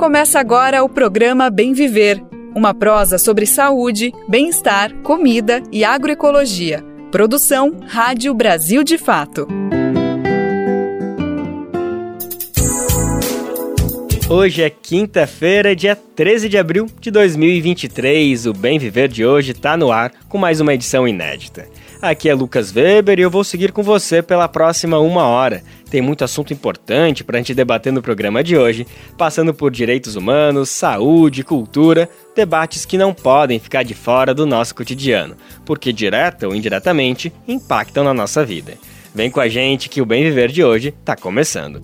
Começa agora o programa Bem Viver, uma prosa sobre saúde, bem-estar, comida e agroecologia. Produção Rádio Brasil de Fato. Hoje é quinta-feira, dia 13 de abril de 2023. O Bem Viver de hoje está no ar com mais uma edição inédita. Aqui é Lucas Weber e eu vou seguir com você pela próxima uma hora. Tem muito assunto importante para a gente debater no programa de hoje, passando por direitos humanos, saúde, cultura, debates que não podem ficar de fora do nosso cotidiano, porque direta ou indiretamente impactam na nossa vida. Vem com a gente que o Bem Viver de hoje está começando.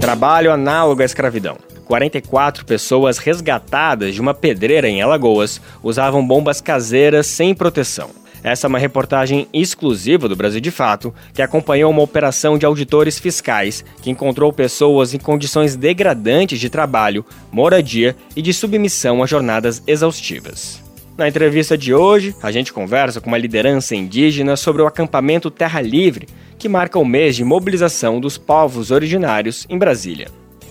Trabalho análogo à escravidão. 44 pessoas resgatadas de uma pedreira em Alagoas usavam bombas caseiras sem proteção. Essa é uma reportagem exclusiva do Brasil de Fato, que acompanhou uma operação de auditores fiscais que encontrou pessoas em condições degradantes de trabalho, moradia e de submissão a jornadas exaustivas. Na entrevista de hoje, a gente conversa com uma liderança indígena sobre o acampamento Terra Livre, que marca o mês de mobilização dos povos originários em Brasília.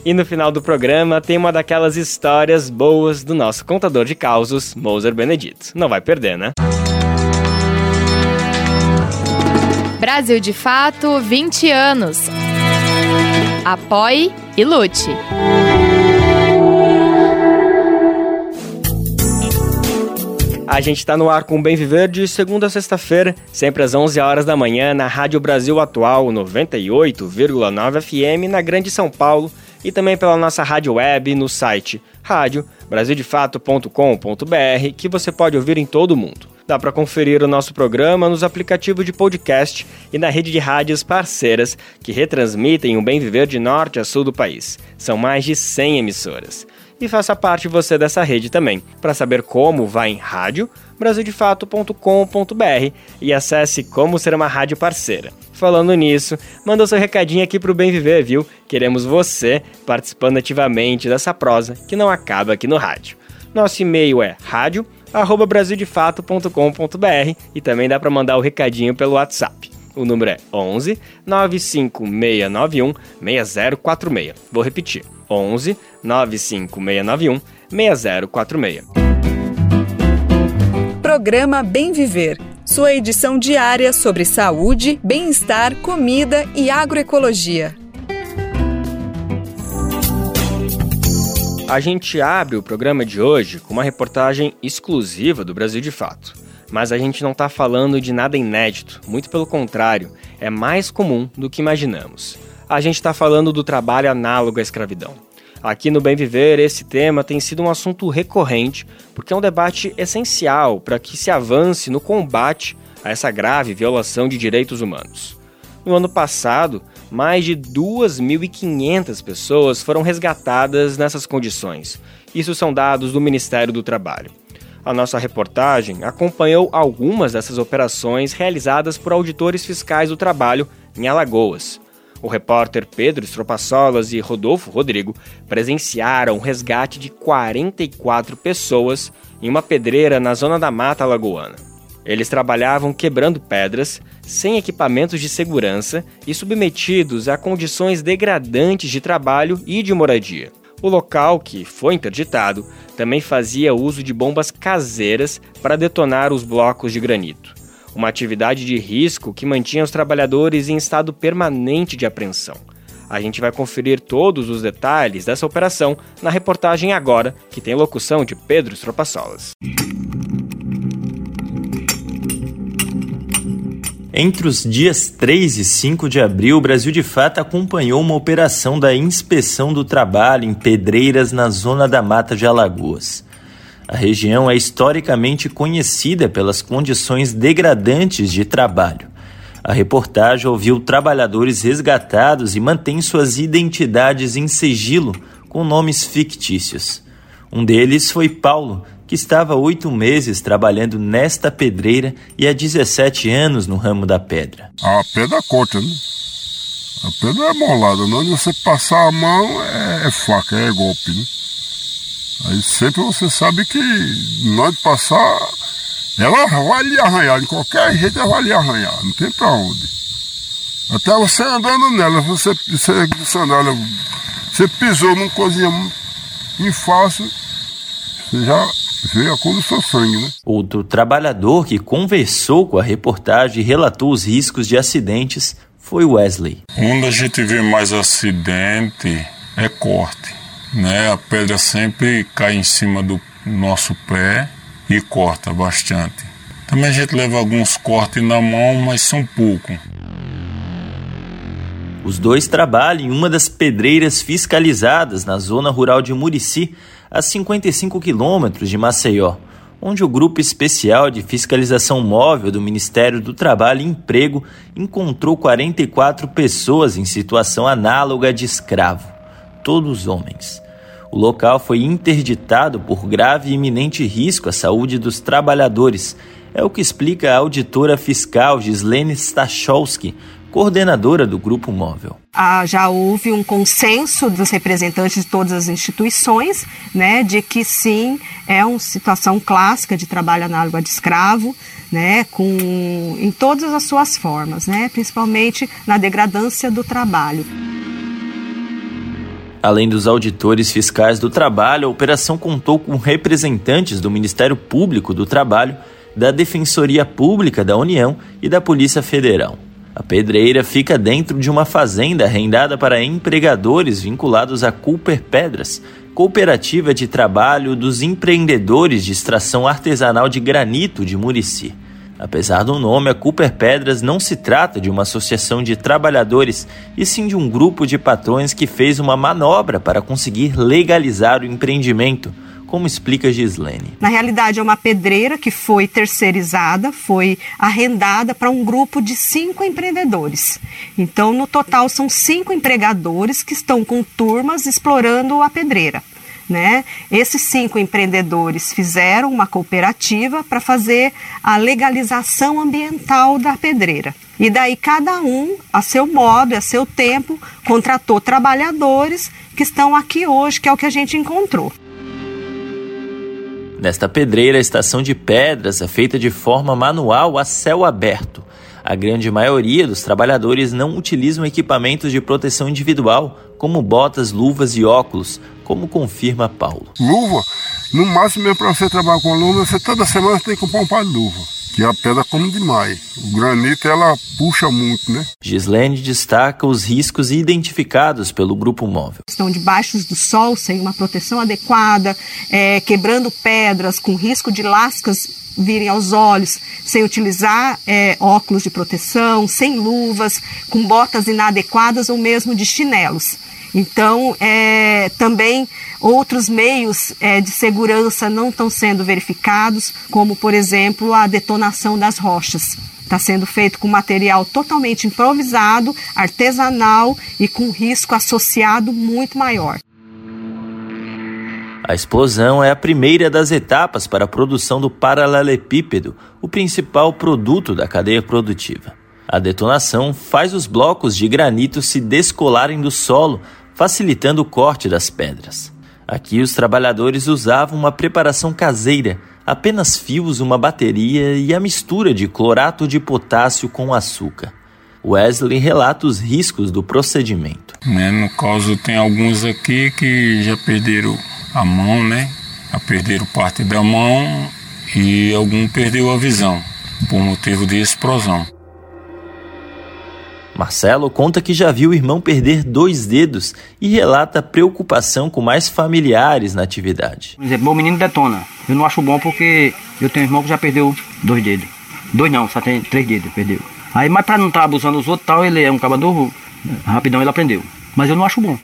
E no final do programa tem uma daquelas histórias boas do nosso contador de causos, Moser Benedito. Não vai perder, né? Brasil de Fato 20 anos. Apoie e lute. A gente está no ar com Bem Viver de segunda a sexta-feira, sempre às 11 horas da manhã, na Rádio Brasil Atual 98,9 FM, na Grande São Paulo e também pela nossa rádio web no site radiobrasildefato.com.br, que você pode ouvir em todo o mundo. Dá para conferir o nosso programa nos aplicativos de podcast e na rede de rádios parceiras que retransmitem o bem viver de norte a sul do país. São mais de 100 emissoras. E faça parte você dessa rede também. Para saber como, vá em rádio brasildefato.com.br e acesse como ser uma rádio parceira. Falando nisso, manda seu recadinho aqui pro Bem Viver, viu? Queremos você participando ativamente dessa prosa que não acaba aqui no rádio. Nosso e-mail é rádio@brasildefato.com.br e também dá para mandar o recadinho pelo WhatsApp. O número é 11 95691 6046. Vou repetir: 11 95691 6046. Programa Bem Viver sua edição diária sobre saúde, bem-estar, comida e agroecologia. A gente abre o programa de hoje com uma reportagem exclusiva do Brasil de Fato. Mas a gente não está falando de nada inédito, muito pelo contrário, é mais comum do que imaginamos. A gente está falando do trabalho análogo à escravidão. Aqui no Bem Viver, esse tema tem sido um assunto recorrente, porque é um debate essencial para que se avance no combate a essa grave violação de direitos humanos. No ano passado, mais de 2.500 pessoas foram resgatadas nessas condições. Isso são dados do Ministério do Trabalho. A nossa reportagem acompanhou algumas dessas operações realizadas por auditores fiscais do trabalho em Alagoas. O repórter Pedro Estropaçolas e Rodolfo Rodrigo presenciaram o resgate de 44 pessoas em uma pedreira na zona da Mata Lagoana. Eles trabalhavam quebrando pedras, sem equipamentos de segurança e submetidos a condições degradantes de trabalho e de moradia. O local, que foi interditado, também fazia uso de bombas caseiras para detonar os blocos de granito uma atividade de risco que mantinha os trabalhadores em estado permanente de apreensão. A gente vai conferir todos os detalhes dessa operação na reportagem agora, que tem locução de Pedro Estropaçolas. Entre os dias 3 e 5 de abril, o Brasil de Fato acompanhou uma operação da Inspeção do Trabalho em Pedreiras, na zona da Mata de Alagoas. A região é historicamente conhecida pelas condições degradantes de trabalho. A reportagem ouviu trabalhadores resgatados e mantém suas identidades em sigilo com nomes fictícios. Um deles foi Paulo, que estava oito meses trabalhando nesta pedreira e há 17 anos no ramo da pedra. A pedra corta, né? A pedra é molada, onde você passar a mão é, é faca, é golpe, né? Aí sempre você sabe que na hora de passar, ela vai lhe arranhar, de qualquer jeito ela vai lhe arranhar, não tem pra onde. Até você andando nela, você, você sandália Você pisou numa coisinha em falso, você já vê a cor do seu sangue, né? Outro trabalhador que conversou com a reportagem e relatou os riscos de acidentes foi Wesley. Onde a gente vê mais acidente é corte, né? A pedra sempre cai em cima do nosso pé e corta bastante. Também a gente leva alguns cortes na mão, mas são poucos. Os dois trabalham em uma das pedreiras fiscalizadas na zona rural de Murici, a 55 quilômetros de Maceió, onde o Grupo Especial de Fiscalização Móvel do Ministério do Trabalho e Emprego encontrou 44 pessoas em situação análoga de escravo, todos homens. O local foi interditado por grave e iminente risco à saúde dos trabalhadores. É o que explica a auditora fiscal Gislene Stachowski, coordenadora do Grupo Móvel. Ah, já houve um consenso dos representantes de todas as instituições, né, de que sim, é uma situação clássica de trabalho análogo de escravo, né, com, em todas as suas formas, né, principalmente na degradância do trabalho. Além dos auditores fiscais do trabalho, a operação contou com representantes do Ministério Público do Trabalho, da Defensoria Pública da União e da Polícia Federal. A pedreira fica dentro de uma fazenda arrendada para empregadores vinculados à Cooper Pedras, cooperativa de trabalho dos empreendedores de extração artesanal de granito de Murici. Apesar do nome, a Cooper Pedras não se trata de uma associação de trabalhadores, e sim de um grupo de patrões que fez uma manobra para conseguir legalizar o empreendimento como explica Gislene. Na realidade, é uma pedreira que foi terceirizada, foi arrendada para um grupo de cinco empreendedores. Então, no total, são cinco empregadores que estão com turmas explorando a pedreira. Né? Esses cinco empreendedores fizeram uma cooperativa para fazer a legalização ambiental da pedreira. E daí cada um, a seu modo, a seu tempo, contratou trabalhadores que estão aqui hoje, que é o que a gente encontrou. Nesta pedreira, a estação de pedras é feita de forma manual a céu aberto. A grande maioria dos trabalhadores não utilizam equipamentos de proteção individual, como botas, luvas e óculos, como confirma Paulo. Luva, no máximo é para você trabalhar com luva, você toda semana tem que comprar um par de luva que a pedra come demais. O granito ela puxa muito, né? Gislene destaca os riscos identificados pelo grupo móvel. Estão debaixo do sol, sem uma proteção adequada, é, quebrando pedras, com risco de lascas virem aos olhos, sem utilizar é, óculos de proteção, sem luvas, com botas inadequadas ou mesmo de chinelos. Então, é, também outros meios é, de segurança não estão sendo verificados, como, por exemplo, a detonação das rochas. Está sendo feito com material totalmente improvisado, artesanal e com risco associado muito maior. A explosão é a primeira das etapas para a produção do paralelepípedo, o principal produto da cadeia produtiva. A detonação faz os blocos de granito se descolarem do solo, facilitando o corte das pedras. Aqui os trabalhadores usavam uma preparação caseira, apenas fios, uma bateria e a mistura de clorato de potássio com açúcar. Wesley relata os riscos do procedimento. Né, no caso, tem alguns aqui que já perderam a mão, né? Já perderam parte da mão e algum perdeu a visão por motivo de explosão. Marcelo conta que já viu o irmão perder dois dedos e relata preocupação com mais familiares na atividade. Por exemplo, meu menino detona. Eu não acho bom porque eu tenho um irmão que já perdeu dois dedos. Dois não, só tem três dedos, perdeu. Aí, mas para não estar tá abusando dos outros, tal, ele é um cabador, rapidão ele aprendeu. Mas eu não acho bom.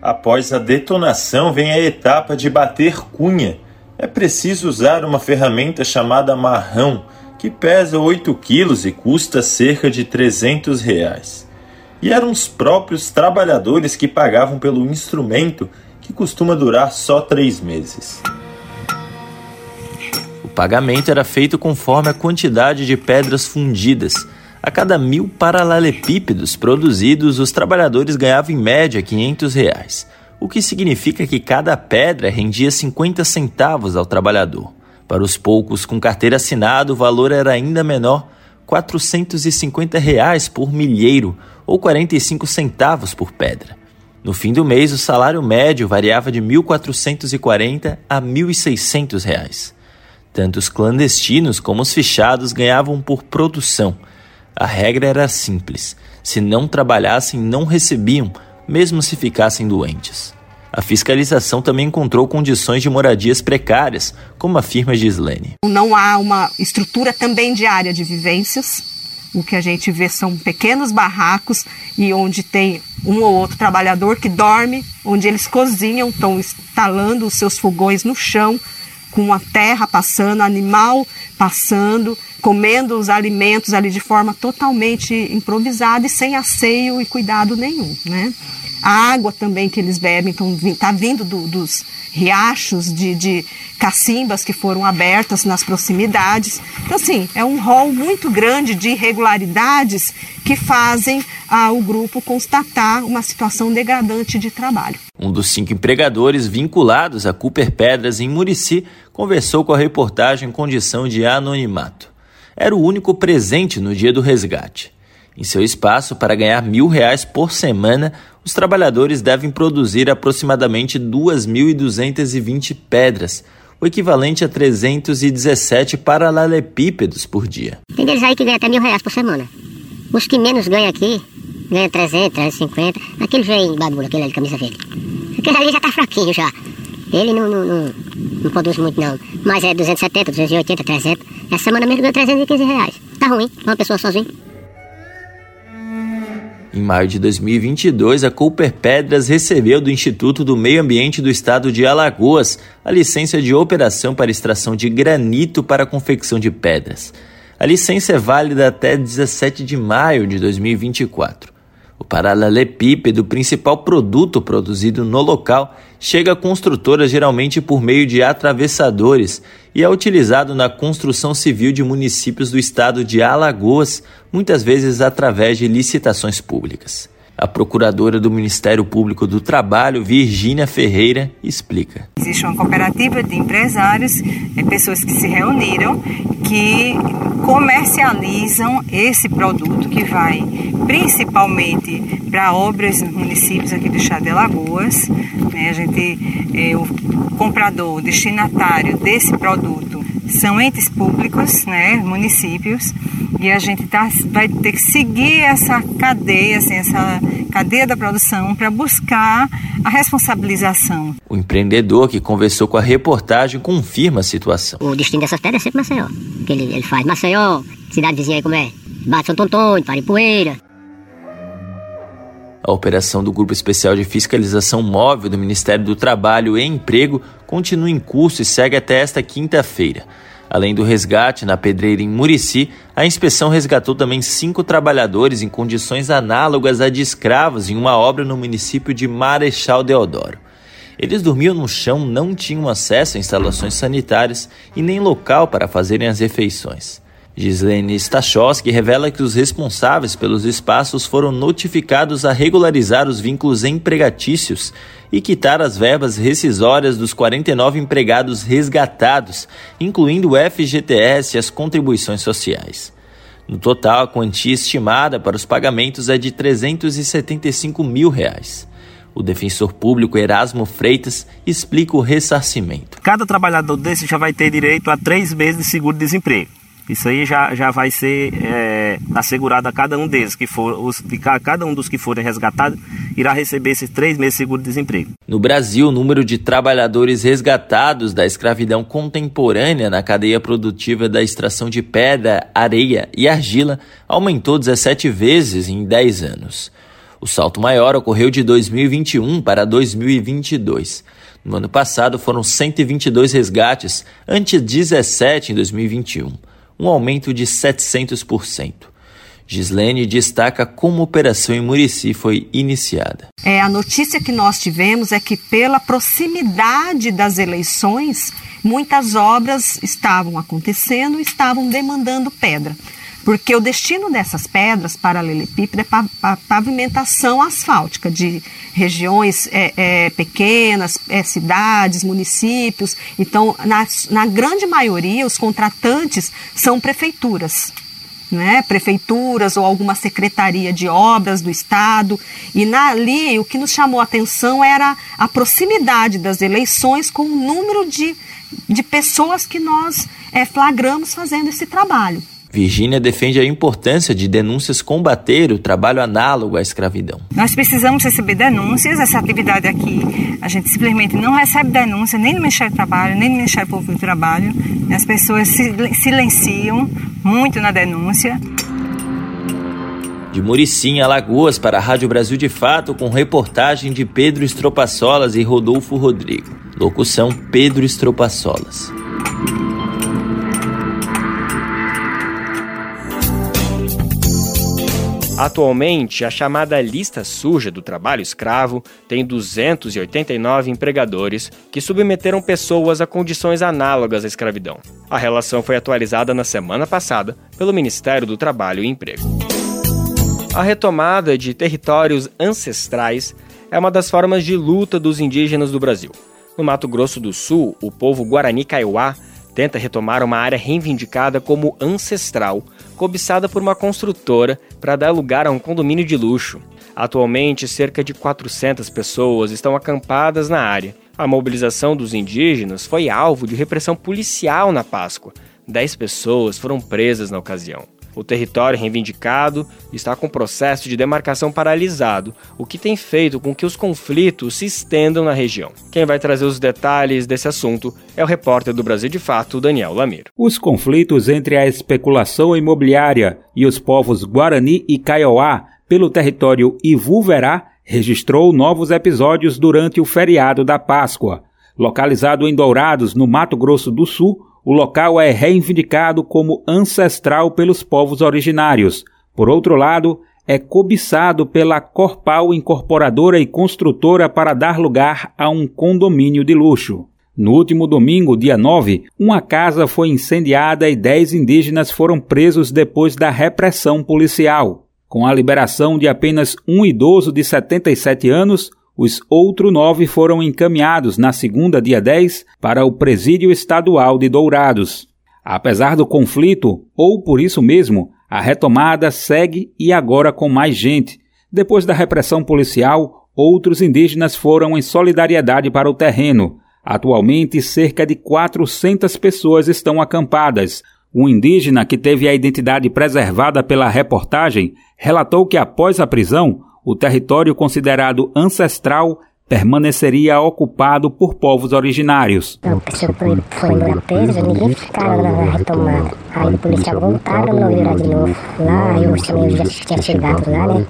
Após a detonação vem a etapa de bater cunha. É preciso usar uma ferramenta chamada marrão, que pesa 8 quilos e custa cerca de 300 reais. E eram os próprios trabalhadores que pagavam pelo instrumento que costuma durar só três meses. O pagamento era feito conforme a quantidade de pedras fundidas. A cada mil paralelepípedos produzidos, os trabalhadores ganhavam em média 500 reais, o que significa que cada pedra rendia 50 centavos ao trabalhador. Para os poucos com carteira assinada, o valor era ainda menor, 450 reais por milheiro ou 45 centavos por pedra. No fim do mês, o salário médio variava de R$ 1.440 a 1.600 reais. Tanto os clandestinos como os fichados ganhavam por produção. A regra era simples: se não trabalhassem, não recebiam, mesmo se ficassem doentes. A fiscalização também encontrou condições de moradias precárias, como afirma Gislene. Não há uma estrutura também de área de vivências. O que a gente vê são pequenos barracos e onde tem um ou outro trabalhador que dorme, onde eles cozinham, estão instalando os seus fogões no chão, com a terra passando, animal passando, comendo os alimentos ali de forma totalmente improvisada e sem asseio e cuidado nenhum, né? A água também que eles bebem está vindo do, dos riachos de, de cacimbas que foram abertas nas proximidades. Então, assim, é um rol muito grande de irregularidades que fazem ah, o grupo constatar uma situação degradante de trabalho. Um dos cinco empregadores vinculados a Cooper Pedras em Murici conversou com a reportagem em condição de anonimato. Era o único presente no dia do resgate. Em seu espaço, para ganhar mil reais por semana, os trabalhadores devem produzir aproximadamente 2.220 pedras, o equivalente a 317 paralelepípedos por dia. Tem deles aí que ganham até mil reais por semana. Os que menos ganham aqui, ganham 300, 350. Aquele vem bagulho, aquele ali de camisa verde. Aquele ali já tá fraquinho já. Ele não, não, não, não produz muito não. Mas é 270, 280, 300. Essa semana mesmo ganhou 315 reais. Tá ruim, uma pessoa sozinha. Em maio de 2022, a Cooper Pedras recebeu do Instituto do Meio Ambiente do Estado de Alagoas a licença de operação para extração de granito para a confecção de pedras. A licença é válida até 17 de maio de 2024. O paralelepípedo, principal produto produzido no local, chega à construtora geralmente por meio de atravessadores e é utilizado na construção civil de municípios do estado de Alagoas, muitas vezes através de licitações públicas. A procuradora do Ministério Público do Trabalho, Virgínia Ferreira, explica. Existe uma cooperativa de empresários, é, pessoas que se reuniram, que comercializam esse produto que vai principalmente para obras nos municípios aqui do estado de Alagoas. Né? A gente, é, o comprador, o destinatário desse produto são entes públicos, né, municípios, e a gente tá, vai ter que seguir essa cadeia, assim, essa cadeia da produção para buscar a responsabilização. O empreendedor que conversou com a reportagem confirma a situação. O destino dessas pedras é sempre Maceió, que ele, ele faz Maceió, cidade vizinha aí como é, Bate Santo Antônio, Paripoeira, a operação do Grupo Especial de Fiscalização Móvel do Ministério do Trabalho e Emprego continua em curso e segue até esta quinta-feira. Além do resgate na pedreira em Murici, a inspeção resgatou também cinco trabalhadores em condições análogas a de escravos em uma obra no município de Marechal Deodoro. Eles dormiam no chão, não tinham acesso a instalações sanitárias e nem local para fazerem as refeições. Gislene Stachowski revela que os responsáveis pelos espaços foram notificados a regularizar os vínculos empregatícios e quitar as verbas rescisórias dos 49 empregados resgatados, incluindo o FGTS e as contribuições sociais. No total, a quantia estimada para os pagamentos é de 375 mil reais. O defensor público Erasmo Freitas explica o ressarcimento. Cada trabalhador desse já vai ter direito a três meses de seguro-desemprego. Isso aí já, já vai ser é, assegurado a cada um deles, que for, os, cada um dos que forem resgatados irá receber esses três meses de seguro-desemprego. No Brasil, o número de trabalhadores resgatados da escravidão contemporânea na cadeia produtiva da extração de pedra, areia e argila aumentou 17 vezes em 10 anos. O salto maior ocorreu de 2021 para 2022. No ano passado foram 122 resgates, ante 17 em 2021 um aumento de 700%. Gislene destaca como a operação em Murici foi iniciada. É, a notícia que nós tivemos é que, pela proximidade das eleições, muitas obras estavam acontecendo estavam demandando pedra. Porque o destino dessas pedras paralelepípedo é pavimentação asfáltica de regiões é, é, pequenas, é, cidades, municípios. Então, na, na grande maioria, os contratantes são prefeituras. né, prefeituras ou alguma secretaria de obras do Estado. E na, ali o que nos chamou a atenção era a proximidade das eleições com o número de, de pessoas que nós é, flagramos fazendo esse trabalho. Virgínia defende a importância de denúncias combater o trabalho análogo à escravidão. Nós precisamos receber denúncias, essa atividade aqui, a gente simplesmente não recebe denúncia nem no Ministério do Trabalho, nem no Ministério Público do Trabalho. As pessoas silenciam muito na denúncia. De Muricinha, Alagoas, para a Rádio Brasil de Fato, com reportagem de Pedro Estropaçolas e Rodolfo Rodrigo. Locução Pedro Estropaçolas. Atualmente, a chamada lista suja do trabalho escravo tem 289 empregadores que submeteram pessoas a condições análogas à escravidão. A relação foi atualizada na semana passada pelo Ministério do Trabalho e Emprego. A retomada de territórios ancestrais é uma das formas de luta dos indígenas do Brasil. No Mato Grosso do Sul, o povo Guarani Kaiowá tenta retomar uma área reivindicada como ancestral, cobiçada por uma construtora para dar lugar a um condomínio de luxo. Atualmente, cerca de 400 pessoas estão acampadas na área. A mobilização dos indígenas foi alvo de repressão policial na Páscoa. Dez pessoas foram presas na ocasião. O território reivindicado está com o processo de demarcação paralisado, o que tem feito com que os conflitos se estendam na região. Quem vai trazer os detalhes desse assunto é o repórter do Brasil de Fato, Daniel Lamir. Os conflitos entre a especulação imobiliária e os povos Guarani e Kaiowá pelo território Ivu-Verá registrou novos episódios durante o feriado da Páscoa. Localizado em Dourados, no Mato Grosso do Sul, o local é reivindicado como ancestral pelos povos originários. Por outro lado, é cobiçado pela Corpal Incorporadora e Construtora para dar lugar a um condomínio de luxo. No último domingo, dia 9, uma casa foi incendiada e 10 indígenas foram presos depois da repressão policial. Com a liberação de apenas um idoso de 77 anos, os outros nove foram encaminhados na segunda, dia 10, para o Presídio Estadual de Dourados. Apesar do conflito, ou por isso mesmo, a retomada segue e agora com mais gente. Depois da repressão policial, outros indígenas foram em solidariedade para o terreno. Atualmente, cerca de 400 pessoas estão acampadas. Um indígena que teve a identidade preservada pela reportagem relatou que após a prisão, o território considerado ancestral permaneceria ocupado por povos originários. A pessoa foi, foi embora ninguém na retomada. Aí voltaram, lá de novo. Lá, eu já tinha chegado lá, né?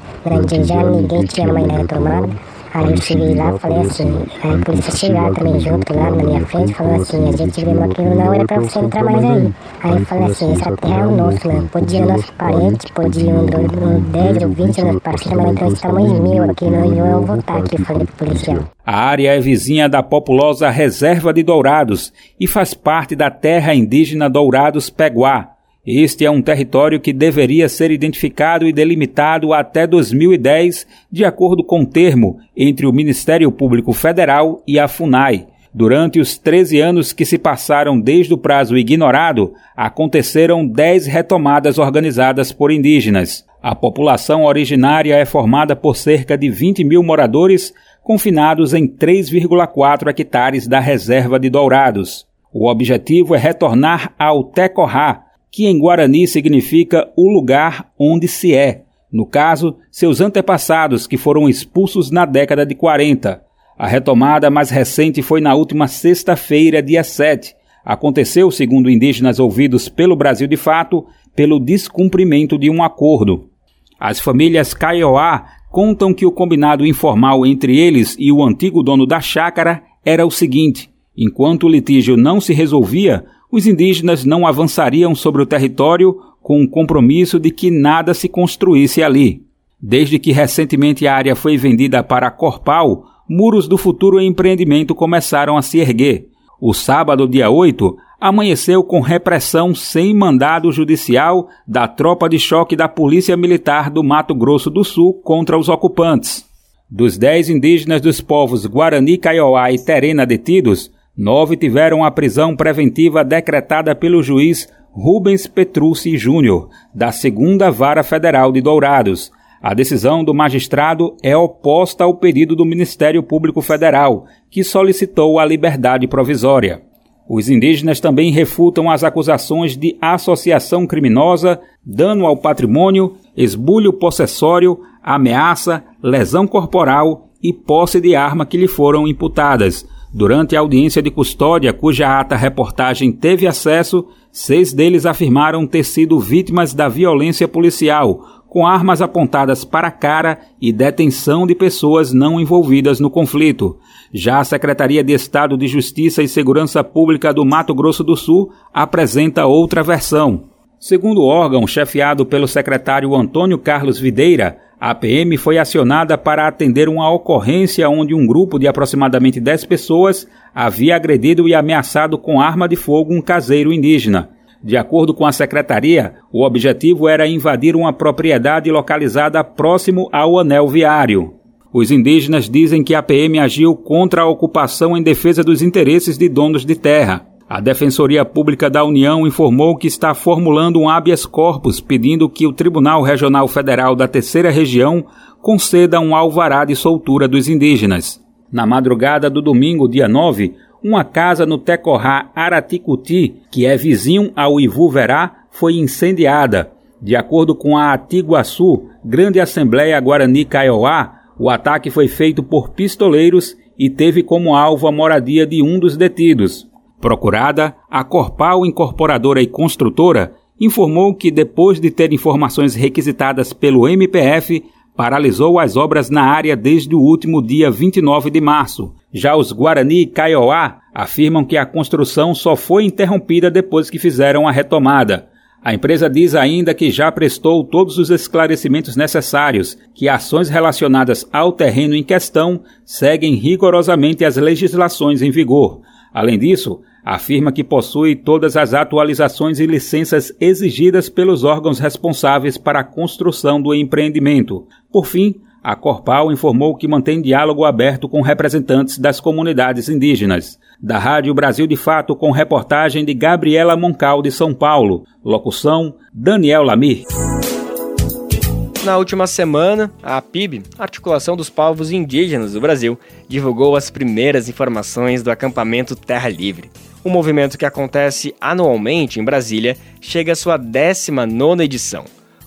Ninguém tinha mais na retomada. Aí eu cheguei lá, falei assim, aí a polícia chegaram também junto lá na minha frente, falou assim, a gente viu aquilo não era pra você entrar mais aí. Aí eu falei assim, essa terra é o nosso, né? Podia nosso parente, podia um, um 10 ou 20 anos parceiro, mas então estamos mil aqui, não, eu voltar aqui, falei pro policial. A área é vizinha da populosa Reserva de Dourados e faz parte da terra indígena Dourados Peguá, este é um território que deveria ser identificado e delimitado até 2010, de acordo com o termo entre o Ministério Público Federal e a FUNAI. Durante os 13 anos que se passaram desde o prazo ignorado, aconteceram 10 retomadas organizadas por indígenas. A população originária é formada por cerca de 20 mil moradores, confinados em 3,4 hectares da reserva de Dourados. O objetivo é retornar ao Tecorá, que em Guarani significa o lugar onde se é. No caso, seus antepassados que foram expulsos na década de 40. A retomada mais recente foi na última sexta-feira, dia 7. Aconteceu, segundo indígenas ouvidos pelo Brasil de Fato, pelo descumprimento de um acordo. As famílias Kaiowá contam que o combinado informal entre eles e o antigo dono da chácara era o seguinte: enquanto o litígio não se resolvia, os indígenas não avançariam sobre o território com o compromisso de que nada se construísse ali. Desde que recentemente a área foi vendida para a Corpal, muros do futuro empreendimento começaram a se erguer. O sábado, dia 8, amanheceu com repressão sem mandado judicial da tropa de choque da Polícia Militar do Mato Grosso do Sul contra os ocupantes. Dos dez indígenas dos povos Guarani, Kaiowá e Terena detidos, Nove tiveram a prisão preventiva decretada pelo juiz Rubens Petrucci Júnior, da Segunda Vara Federal de Dourados. A decisão do magistrado é oposta ao pedido do Ministério Público Federal, que solicitou a liberdade provisória. Os indígenas também refutam as acusações de associação criminosa, dano ao patrimônio, esbulho possessório, ameaça, lesão corporal e posse de arma que lhe foram imputadas. Durante a audiência de custódia, cuja ata reportagem teve acesso, seis deles afirmaram ter sido vítimas da violência policial, com armas apontadas para a cara e detenção de pessoas não envolvidas no conflito. Já a Secretaria de Estado de Justiça e Segurança Pública do Mato Grosso do Sul apresenta outra versão. Segundo o órgão, chefiado pelo secretário Antônio Carlos Videira, a PM foi acionada para atender uma ocorrência onde um grupo de aproximadamente 10 pessoas havia agredido e ameaçado com arma de fogo um caseiro indígena. De acordo com a secretaria, o objetivo era invadir uma propriedade localizada próximo ao anel viário. Os indígenas dizem que a PM agiu contra a ocupação em defesa dos interesses de donos de terra. A Defensoria Pública da União informou que está formulando um habeas corpus pedindo que o Tribunal Regional Federal da Terceira Região conceda um alvará de soltura dos indígenas. Na madrugada do domingo, dia 9, uma casa no Tecorá Araticuti, que é vizinho ao Ivu Verá, foi incendiada. De acordo com a Atiguaçu, Grande Assembleia Guarani Kaiowá, o ataque foi feito por pistoleiros e teve como alvo a moradia de um dos detidos. Procurada, a Corpal Incorporadora e Construtora informou que, depois de ter informações requisitadas pelo MPF, paralisou as obras na área desde o último dia 29 de março. Já os Guarani e Kaiowá afirmam que a construção só foi interrompida depois que fizeram a retomada. A empresa diz ainda que já prestou todos os esclarecimentos necessários, que ações relacionadas ao terreno em questão seguem rigorosamente as legislações em vigor. Além disso, afirma que possui todas as atualizações e licenças exigidas pelos órgãos responsáveis para a construção do empreendimento. Por fim, a Corpal informou que mantém diálogo aberto com representantes das comunidades indígenas. Da Rádio Brasil de Fato, com reportagem de Gabriela Moncal, de São Paulo. Locução: Daniel Lamir. Na última semana, a APIB, Articulação dos Povos Indígenas do Brasil, divulgou as primeiras informações do acampamento Terra Livre. O movimento que acontece anualmente em Brasília chega à sua 19 edição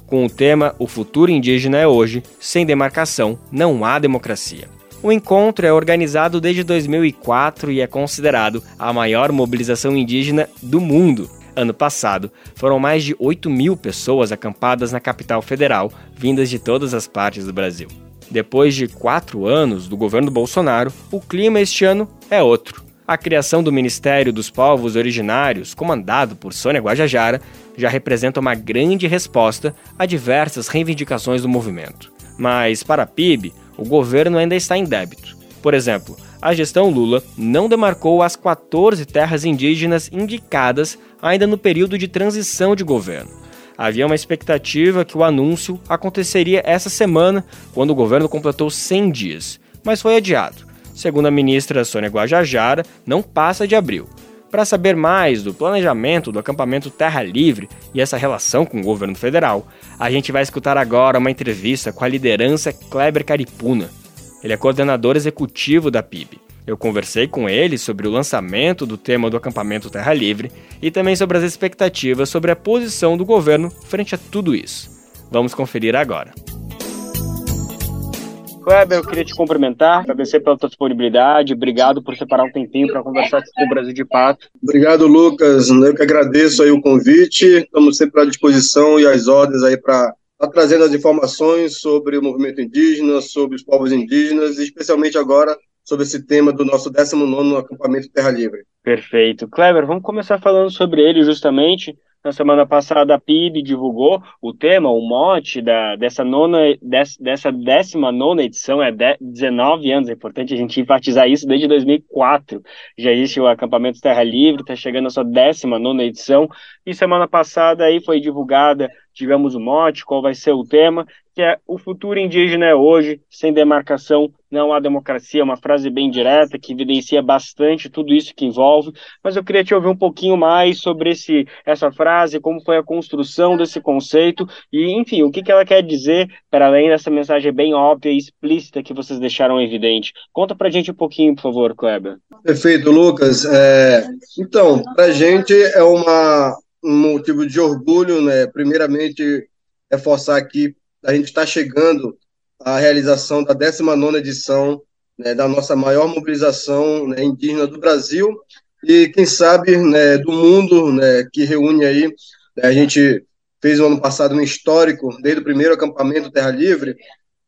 com o tema O Futuro Indígena é Hoje, sem demarcação, não há democracia. O encontro é organizado desde 2004 e é considerado a maior mobilização indígena do mundo. Ano passado, foram mais de 8 mil pessoas acampadas na capital federal, vindas de todas as partes do Brasil. Depois de quatro anos do governo Bolsonaro, o clima este ano é outro. A criação do Ministério dos Povos Originários, comandado por Sônia Guajajara, já representa uma grande resposta a diversas reivindicações do movimento. Mas, para a PIB, o governo ainda está em débito. Por exemplo, a gestão Lula não demarcou as 14 terras indígenas indicadas ainda no período de transição de governo. Havia uma expectativa que o anúncio aconteceria essa semana, quando o governo completou 100 dias, mas foi adiado segundo a ministra Sônia Guajajara, não passa de abril. Para saber mais do planejamento do acampamento Terra Livre e essa relação com o governo federal, a gente vai escutar agora uma entrevista com a liderança Kleber Caripuna. Ele é coordenador executivo da PIB. Eu conversei com ele sobre o lançamento do tema do acampamento Terra Livre e também sobre as expectativas sobre a posição do governo frente a tudo isso. Vamos conferir agora. Kleber, eu queria te cumprimentar, agradecer pela tua disponibilidade, obrigado por separar um tempinho para conversar com o Brasil de Pato. Obrigado, Lucas. Eu que agradeço aí o convite, estamos sempre à disposição e às ordens aí para estar tá trazendo as informações sobre o movimento indígena, sobre os povos indígenas especialmente agora sobre esse tema do nosso 19º acampamento Terra Livre. Perfeito. Kleber, vamos começar falando sobre ele justamente. Na semana passada, a PIB divulgou o tema, o mote da, dessa, nona, des, dessa 19 edição, é de, 19 anos, é importante a gente enfatizar isso, desde 2004 já existe o acampamento Terra Livre, está chegando a sua 19 edição, e semana passada aí foi divulgada tivemos o mote, qual vai ser o tema, que é o futuro indígena é hoje, sem demarcação não há democracia, uma frase bem direta que evidencia bastante tudo isso que envolve, mas eu queria te ouvir um pouquinho mais sobre esse, essa frase, como foi a construção desse conceito e, enfim, o que, que ela quer dizer, para além dessa mensagem bem óbvia e explícita que vocês deixaram evidente. Conta pra gente um pouquinho, por favor, Kleber. Perfeito, Lucas. É, então, pra gente é uma, um motivo de orgulho, né? Primeiramente, reforçar aqui a gente está chegando à realização da 19 edição né, da nossa maior mobilização né, indígena do Brasil e, quem sabe, né, do mundo, né, que reúne aí. Né, a gente fez no ano passado um histórico, desde o primeiro acampamento Terra Livre,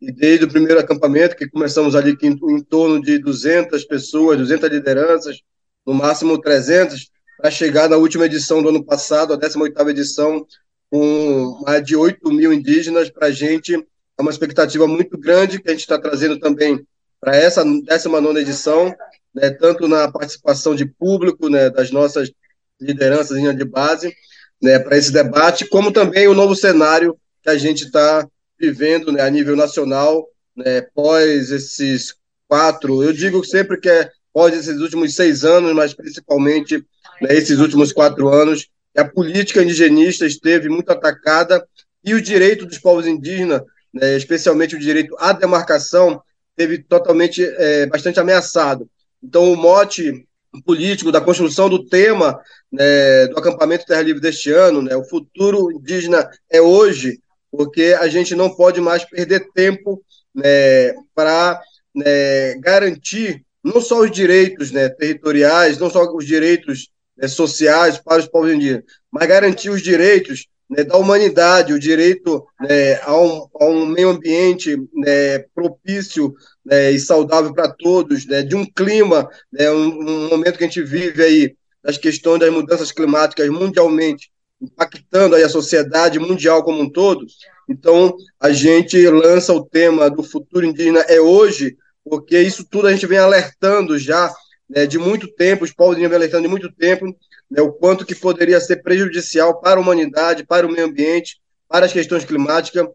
e desde o primeiro acampamento, que começamos ali em, em torno de 200 pessoas, 200 lideranças, no máximo 300, para chegar na última edição do ano passado, a 18ª edição, com mais de 8 mil indígenas, para a gente é uma expectativa muito grande que a gente está trazendo também para essa 19 edição, né, tanto na participação de público né, das nossas lideranças de base, né, para esse debate, como também o novo cenário que a gente está vivendo né, a nível nacional, né, pós esses quatro, eu digo sempre que é pós esses últimos seis anos, mas principalmente né, esses últimos quatro anos, a política indigenista esteve muito atacada e o direito dos povos indígenas, né, especialmente o direito à demarcação, teve totalmente é, bastante ameaçado. Então, o mote político da construção do tema né, do acampamento Terra Livre deste ano, né, o futuro indígena é hoje, porque a gente não pode mais perder tempo né, para né, garantir não só os direitos né, territoriais, não só os direitos né, sociais para os povos indígenas, mas garantir os direitos né, da humanidade, o direito né, a, um, a, um, meio ambiente né, propício né, e saudável para todos, né, de um clima, um, um, momento que a gente vive aí, das questões das mudanças climáticas mundialmente, impactando aí a sociedade mundial como um todo. Então, a gente lança o tema do futuro indígena é hoje, porque isso tudo a gente vem alertando já né, de muito tempo, os povos vêm alertando de muito tempo, né, o quanto que poderia ser prejudicial para a humanidade, para o meio ambiente, para as questões climáticas,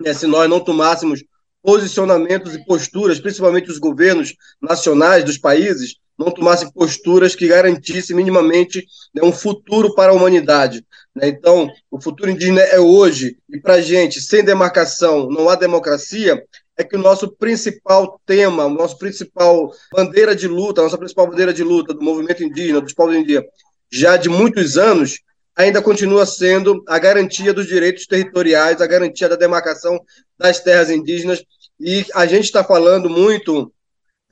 né, se nós não tomássemos posicionamentos e posturas, principalmente os governos nacionais dos países, não tomassem posturas que garantissem minimamente né, um futuro para a humanidade. Né? Então, o futuro indígena é hoje, e para a gente, sem demarcação, não há democracia, é que o nosso principal tema, o nosso principal bandeira de luta, a nossa principal bandeira de luta do movimento indígena, dos povos indígenas, já de muitos anos, ainda continua sendo a garantia dos direitos territoriais, a garantia da demarcação das terras indígenas. E a gente está falando muito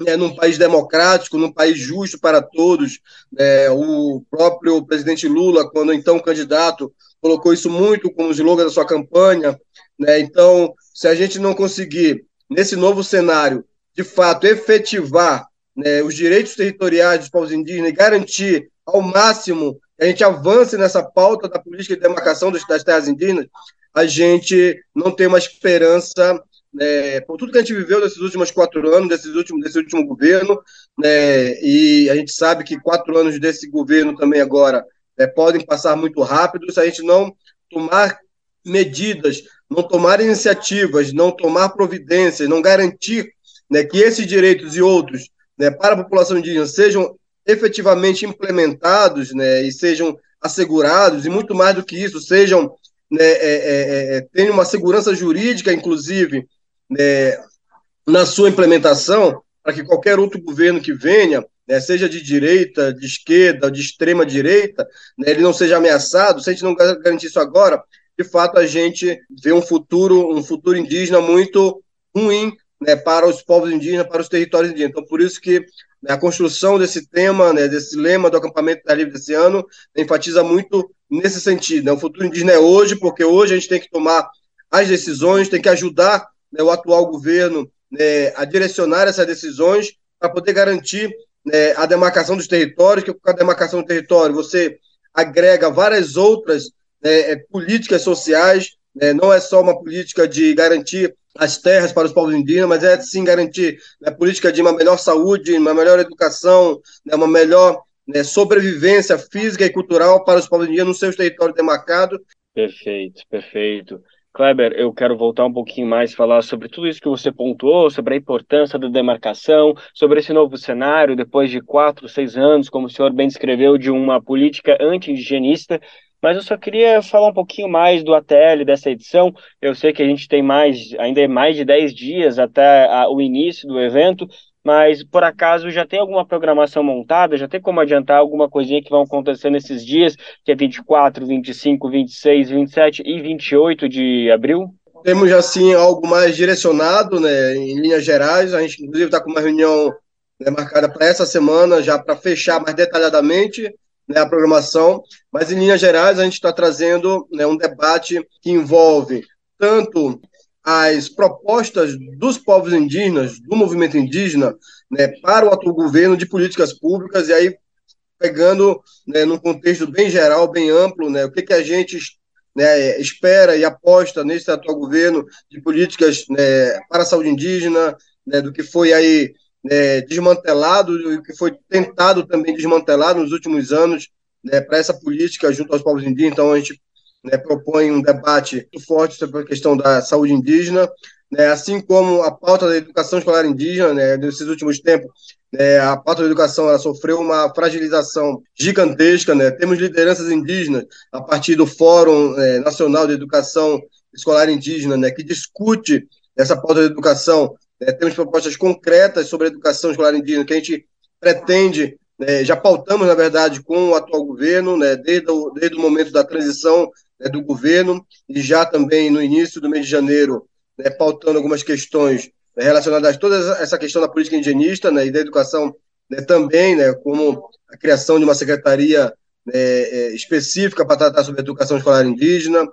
né, num país democrático, num país justo para todos. É, o próprio presidente Lula, quando então candidato, colocou isso muito como slogan da sua campanha. Né? Então, se a gente não conseguir nesse novo cenário, de fato, efetivar né, os direitos territoriais dos povos indígenas e garantir ao máximo que a gente avance nessa pauta da política de demarcação das terras indígenas, a gente não tem uma esperança né, por tudo que a gente viveu nesses últimos quatro anos, desses últimos, desse último governo, né, e a gente sabe que quatro anos desse governo também agora né, podem passar muito rápido se a gente não tomar medidas não tomar iniciativas, não tomar providências, não garantir né, que esses direitos e outros né, para a população indígena sejam efetivamente implementados né, e sejam assegurados, e muito mais do que isso, sejam né, é, é, é, tenham uma segurança jurídica, inclusive, né, na sua implementação, para que qualquer outro governo que venha, né, seja de direita, de esquerda, de extrema direita, né, ele não seja ameaçado. Se a gente não garantir isso agora, de fato a gente vê um futuro, um futuro indígena muito ruim né, para os povos indígenas, para os territórios indígenas. Então, por isso que né, a construção desse tema, né, desse lema do acampamento da Livre desse ano, enfatiza muito nesse sentido. Né? O futuro indígena é hoje, porque hoje a gente tem que tomar as decisões, tem que ajudar né, o atual governo né, a direcionar essas decisões para poder garantir a demarcação dos territórios, que com a demarcação do território você agrega várias outras né, é, políticas sociais, né, não é só uma política de garantir as terras para os povos indígenas, mas é sim garantir a né, política de uma melhor saúde, uma melhor educação, né, uma melhor né, sobrevivência física e cultural para os povos indígenas nos seus territórios demarcados. Perfeito, perfeito. Kleber, eu quero voltar um pouquinho mais, falar sobre tudo isso que você pontuou, sobre a importância da demarcação, sobre esse novo cenário, depois de quatro, seis anos, como o senhor bem descreveu, de uma política anti-indigenista. Mas eu só queria falar um pouquinho mais do ATL dessa edição. Eu sei que a gente tem mais, ainda é mais de dez dias até a, o início do evento, mas por acaso já tem alguma programação montada? Já tem como adiantar alguma coisinha que vão acontecer nesses dias, que é 24, 25, 26, 27 e 28 de abril? Temos assim algo mais direcionado, né, em linhas gerais. A gente inclusive está com uma reunião né, marcada para essa semana, já para fechar mais detalhadamente né, a programação. Mas em linhas gerais a gente está trazendo né, um debate que envolve tanto as propostas dos povos indígenas, do movimento indígena, né, para o atual governo de políticas públicas, e aí pegando né, num contexto bem geral, bem amplo, né, o que, que a gente né, espera e aposta nesse atual governo de políticas né, para a saúde indígena, né, do que foi aí né, desmantelado e que foi tentado também desmantelar nos últimos anos né, para essa política junto aos povos indígenas. Então, a gente né, propõe um debate muito forte sobre a questão da saúde indígena, né, assim como a pauta da educação escolar indígena, né, nesses últimos tempos, né, a pauta da educação ela sofreu uma fragilização gigantesca, né, temos lideranças indígenas a partir do Fórum é, Nacional de Educação Escolar Indígena, né, que discute essa pauta da educação, né, temos propostas concretas sobre a educação escolar indígena que a gente pretende né, já pautamos, na verdade, com o atual governo, né, desde, o, desde o momento da transição né, do governo, e já também no início do mês de janeiro, né, pautando algumas questões né, relacionadas a toda essa questão da política indigenista né, e da educação né, também, né, como a criação de uma secretaria né, é, específica para tratar sobre a educação escolar indígena,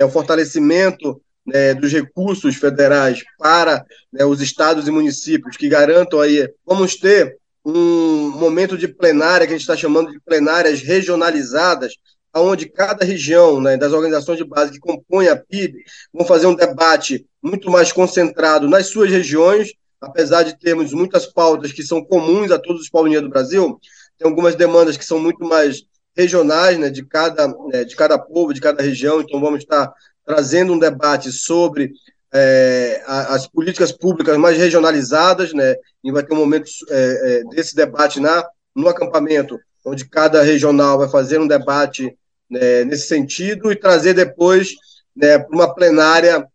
o fortalecimento né, dos recursos federais para né, os estados e municípios que garantam aí, vamos ter um momento de plenária que a gente está chamando de plenárias regionalizadas, onde cada região né, das organizações de base que compõem a PIB vão fazer um debate muito mais concentrado nas suas regiões, apesar de termos muitas pautas que são comuns a todos os povos do Brasil, tem algumas demandas que são muito mais regionais, né, de cada, né, de cada povo, de cada região, então vamos estar trazendo um debate sobre é, as políticas públicas mais regionalizadas, né, e vai ter um momento é, é, desse debate na, no acampamento, onde cada regional vai fazer um debate né, nesse sentido e trazer depois né, uma plenária,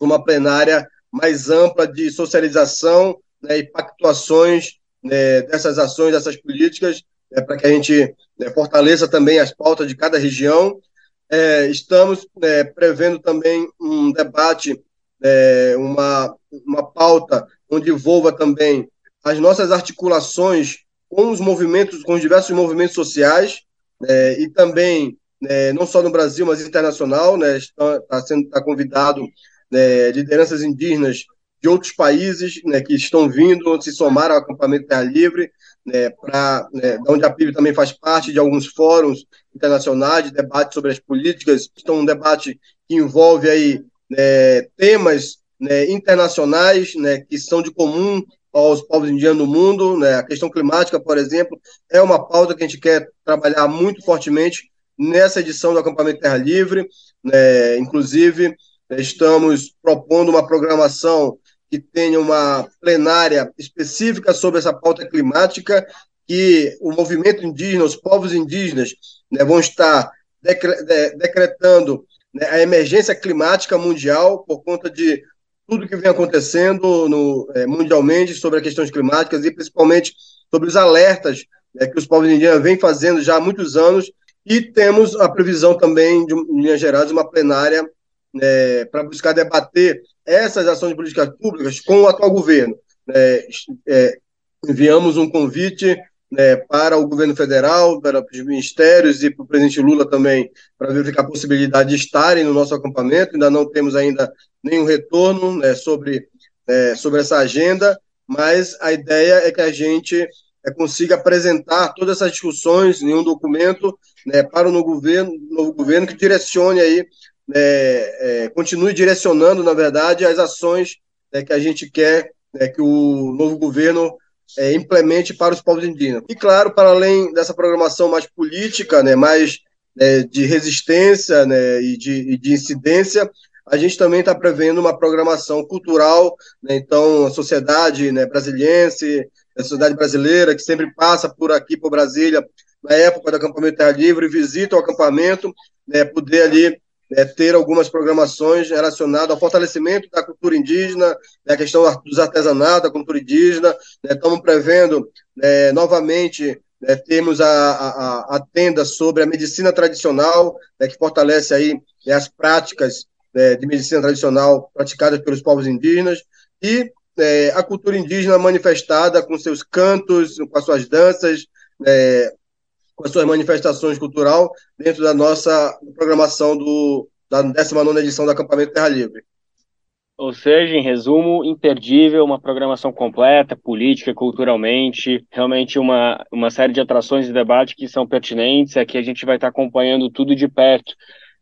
uma plenária mais ampla de socialização né, e pactuações né, dessas ações, dessas políticas, né, para que a gente né, fortaleça também as pautas de cada região. É, estamos né, prevendo também um debate, é, uma, uma pauta onde envolva também as nossas articulações com os movimentos, com os diversos movimentos sociais, é, e também né, não só no Brasil, mas internacional, né, está, está sendo está convidado né, lideranças indígenas de outros países né, que estão vindo se somar ao acampamento Terra Livre, né, para né, onde a PIB também faz parte de alguns fóruns internacionais de debate sobre as políticas. Então, um debate que envolve aí né, temas né, internacionais né, que são de comum aos povos indianos do mundo. Né, a questão climática, por exemplo, é uma pauta que a gente quer trabalhar muito fortemente nessa edição do Acampamento Terra Livre. Né, inclusive, estamos propondo uma programação que tenha uma plenária específica sobre essa pauta climática, que o movimento indígena, os povos indígenas, né, vão estar decretando né, a emergência climática mundial por conta de tudo que vem acontecendo no, é, mundialmente sobre as questões climáticas e principalmente sobre os alertas né, que os povos indígenas vêm fazendo já há muitos anos. E temos a previsão também, de, em linhas gerais, uma plenária né, para buscar debater essas ações de políticas públicas com o atual governo. É, é, enviamos um convite né, para o governo federal, para os ministérios e para o presidente Lula também, para verificar a possibilidade de estarem no nosso acampamento. Ainda não temos ainda nenhum retorno né, sobre, é, sobre essa agenda, mas a ideia é que a gente é, consiga apresentar todas essas discussões em um documento né, para o novo governo, novo governo que direcione aí, né, é, continue direcionando, na verdade, as ações né, que a gente quer né, que o novo governo é, implemente para os povos indígenas. E, claro, para além dessa programação mais política, né, mais né, de resistência né, e, de, e de incidência, a gente também está prevendo uma programação cultural, né, então a sociedade né, brasiliense, a sociedade brasileira, que sempre passa por aqui, por Brasília, na época do acampamento Terra Livre, visita o acampamento, né, poder ali né, ter algumas programações relacionadas ao fortalecimento da cultura indígena, né, a questão dos artesanatos, da cultura indígena. Né, estamos prevendo né, novamente né, temos a, a, a, tenda sobre a medicina tradicional, né, que fortalece aí as práticas de medicina tradicional praticadas pelos povos indígenas, e a cultura indígena manifestada com seus cantos, com as suas danças, com as suas manifestações cultural dentro da nossa programação do, da 19 edição do Acampamento Terra Livre. Ou seja, em resumo, imperdível, uma programação completa, política, culturalmente, realmente uma, uma série de atrações e debates que são pertinentes, aqui a gente vai estar acompanhando tudo de perto.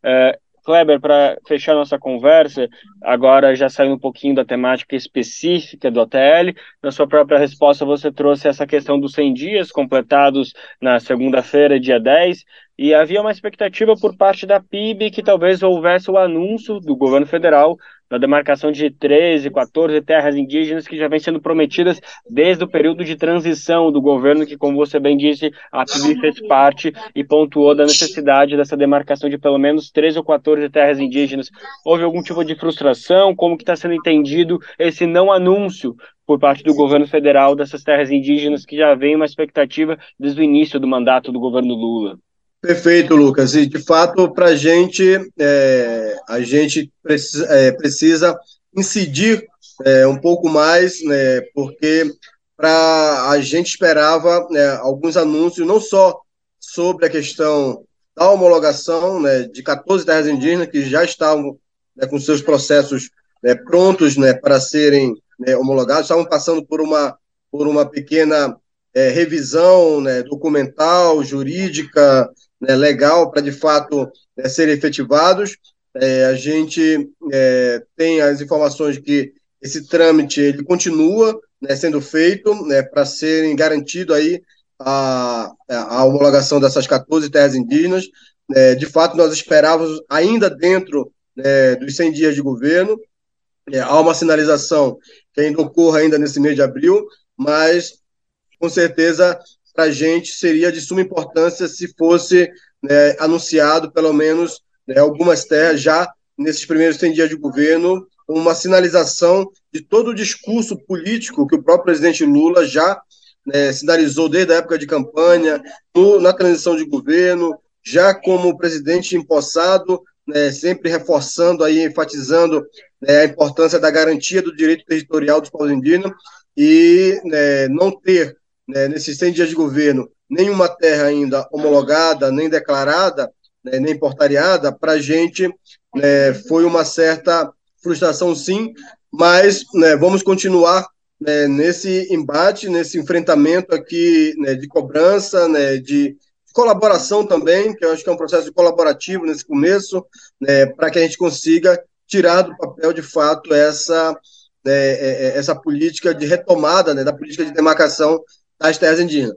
Uh, Kleber, para fechar nossa conversa, agora já saindo um pouquinho da temática específica do ATL, na sua própria resposta você trouxe essa questão dos 100 dias completados na segunda-feira, dia 10, e havia uma expectativa por parte da PIB que talvez houvesse o anúncio do governo federal da demarcação de 13, 14 terras indígenas que já vem sendo prometidas desde o período de transição do governo, que, como você bem disse, a PIB fez parte e pontuou da necessidade dessa demarcação de pelo menos 13 ou 14 terras indígenas. Houve algum tipo de frustração? Como que está sendo entendido esse não anúncio por parte do governo federal dessas terras indígenas que já vem uma expectativa desde o início do mandato do governo Lula? Perfeito, Lucas. E, de fato, para a gente, é, a gente precisa, é, precisa incidir é, um pouco mais, né, porque para a gente esperava né, alguns anúncios, não só sobre a questão da homologação né, de 14 terras indígenas que já estavam né, com seus processos né, prontos né, para serem homologados, estavam passando por uma, por uma pequena é, revisão documental, jurídica, né, legal para de fato é, serem efetivados. É, a gente é, tem as informações que esse trâmite ele continua né, sendo feito né, para serem garantido aí a, a homologação dessas 14 terras indígenas. É, de fato, nós esperávamos ainda dentro né, dos 100 dias de governo, há uma sinalização que ainda ocorra ainda nesse mês de abril, mas com certeza para a gente seria de suma importância se fosse né, anunciado pelo menos né, algumas terras já nesses primeiros 100 dias de governo, uma sinalização de todo o discurso político que o próprio presidente Lula já né, sinalizou desde a época de campanha, no, na transição de governo, já como presidente empossado, né, sempre reforçando aí, enfatizando né, a importância da garantia do direito territorial dos povos indígenas e né, não ter né, nesses 100 dias de governo, nenhuma terra ainda homologada, nem declarada, né, nem portariada, para a gente né, foi uma certa frustração, sim, mas né, vamos continuar né, nesse embate, nesse enfrentamento aqui né, de cobrança, né, de colaboração também, que eu acho que é um processo colaborativo nesse começo, para que a gente consiga tirar do papel de fato essa, é, é, essa política de retomada da política de demarcação das terras indígenas.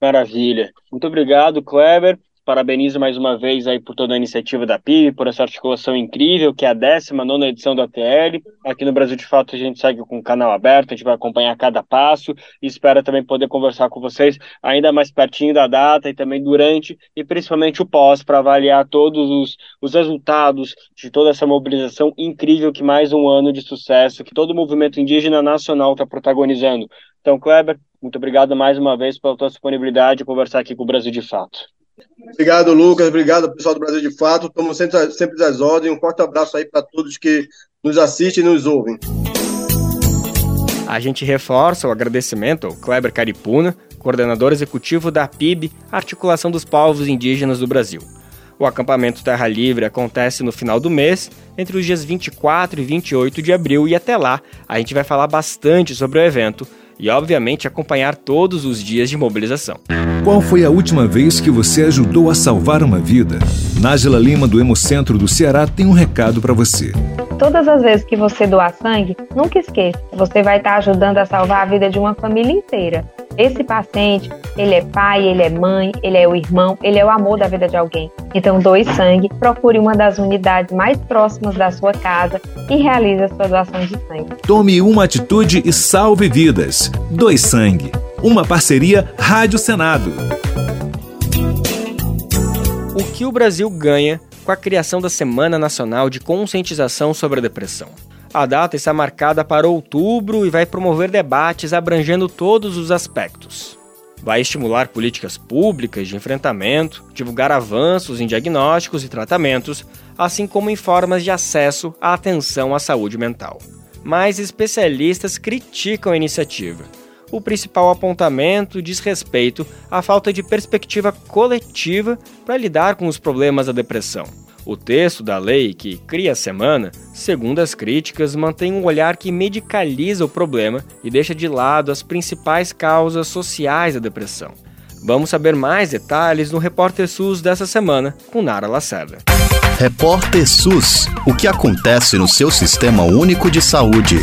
Maravilha. Muito obrigado, Kleber. Parabenizo mais uma vez aí por toda a iniciativa da PIB, por essa articulação incrível, que é a 19 edição do ATL. Aqui no Brasil, de fato, a gente segue com o canal aberto, a gente vai acompanhar cada passo e espera também poder conversar com vocês ainda mais pertinho da data e também durante e principalmente o pós, para avaliar todos os, os resultados de toda essa mobilização incrível que mais um ano de sucesso, que todo o movimento indígena nacional está protagonizando. Então, Kleber, muito obrigado mais uma vez pela tua disponibilidade de conversar aqui com o Brasil de Fato. Obrigado, Lucas. Obrigado, pessoal do Brasil de Fato. Estamos sempre, sempre às ordens. Um forte abraço aí para todos que nos assistem e nos ouvem. A gente reforça o agradecimento ao Kleber Caripuna, coordenador executivo da PIB, Articulação dos Povos Indígenas do Brasil. O acampamento Terra Livre acontece no final do mês, entre os dias 24 e 28 de abril, e até lá a gente vai falar bastante sobre o evento e, obviamente, acompanhar todos os dias de mobilização. Qual foi a última vez que você ajudou a salvar uma vida? Nájila Lima, do Hemocentro do Ceará, tem um recado para você. Todas as vezes que você doar sangue, nunca esqueça, você vai estar ajudando a salvar a vida de uma família inteira. Esse paciente, ele é pai, ele é mãe, ele é o irmão, ele é o amor da vida de alguém. Então, doe sangue, procure uma das unidades mais próximas da sua casa e realize as suas doações de sangue. Tome uma atitude e salve vidas. Doe sangue. Uma parceria Rádio Senado. O que o Brasil ganha com a criação da Semana Nacional de Conscientização sobre a Depressão? A data está marcada para outubro e vai promover debates abrangendo todos os aspectos. Vai estimular políticas públicas de enfrentamento, divulgar avanços em diagnósticos e tratamentos, assim como em formas de acesso à atenção à saúde mental. Mas especialistas criticam a iniciativa. O principal apontamento diz respeito à falta de perspectiva coletiva para lidar com os problemas da depressão. O texto da lei que cria a semana, segundo as críticas, mantém um olhar que medicaliza o problema e deixa de lado as principais causas sociais da depressão. Vamos saber mais detalhes no Repórter SUS dessa semana com Nara Lacerda. Repórter SUS: O que acontece no seu sistema único de saúde?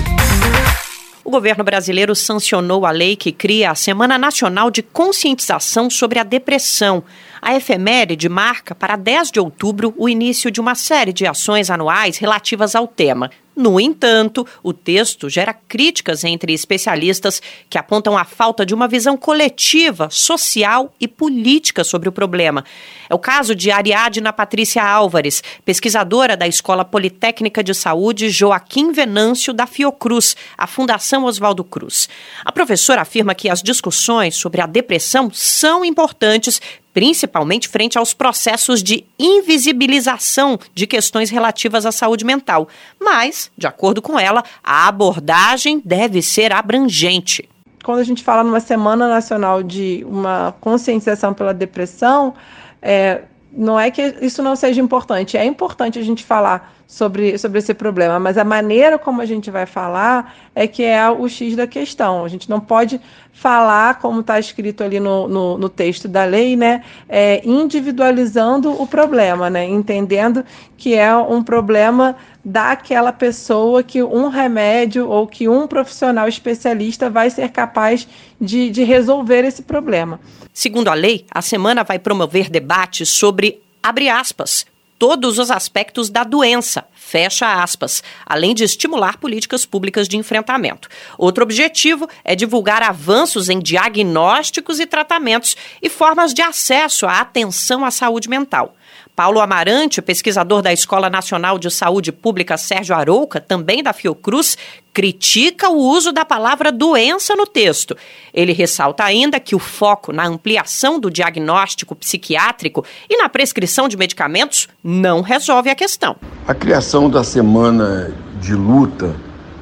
O governo brasileiro sancionou a lei que cria a Semana Nacional de Conscientização sobre a Depressão. A efeméride marca para 10 de outubro o início de uma série de ações anuais relativas ao tema. No entanto, o texto gera críticas entre especialistas que apontam a falta de uma visão coletiva, social e política sobre o problema. É o caso de Ariadna Patrícia Álvares, pesquisadora da Escola Politécnica de Saúde Joaquim Venâncio da Fiocruz, a Fundação Oswaldo Cruz. A professora afirma que as discussões sobre a depressão são importantes principalmente frente aos processos de invisibilização de questões relativas à saúde mental. Mas, de acordo com ela, a abordagem deve ser abrangente. Quando a gente fala numa Semana Nacional de uma conscientização pela depressão, é, não é que isso não seja importante, é importante a gente falar sobre, sobre esse problema, mas a maneira como a gente vai falar é que é o X da questão. A gente não pode falar, como está escrito ali no, no, no, texto da lei, né, é, individualizando o problema, né, entendendo que é um problema daquela pessoa que um remédio ou que um profissional especialista vai ser capaz de, de resolver esse problema. Segundo a lei, a semana vai promover debates sobre, abre aspas, todos os aspectos da doença, fecha aspas, além de estimular políticas públicas de enfrentamento. Outro objetivo é divulgar avanços em diagnósticos e tratamentos e formas de acesso à atenção à saúde mental. Paulo Amarante, pesquisador da Escola Nacional de Saúde Pública Sérgio Arouca, também da Fiocruz, critica o uso da palavra doença no texto. Ele ressalta ainda que o foco na ampliação do diagnóstico psiquiátrico e na prescrição de medicamentos não resolve a questão. A criação da semana de luta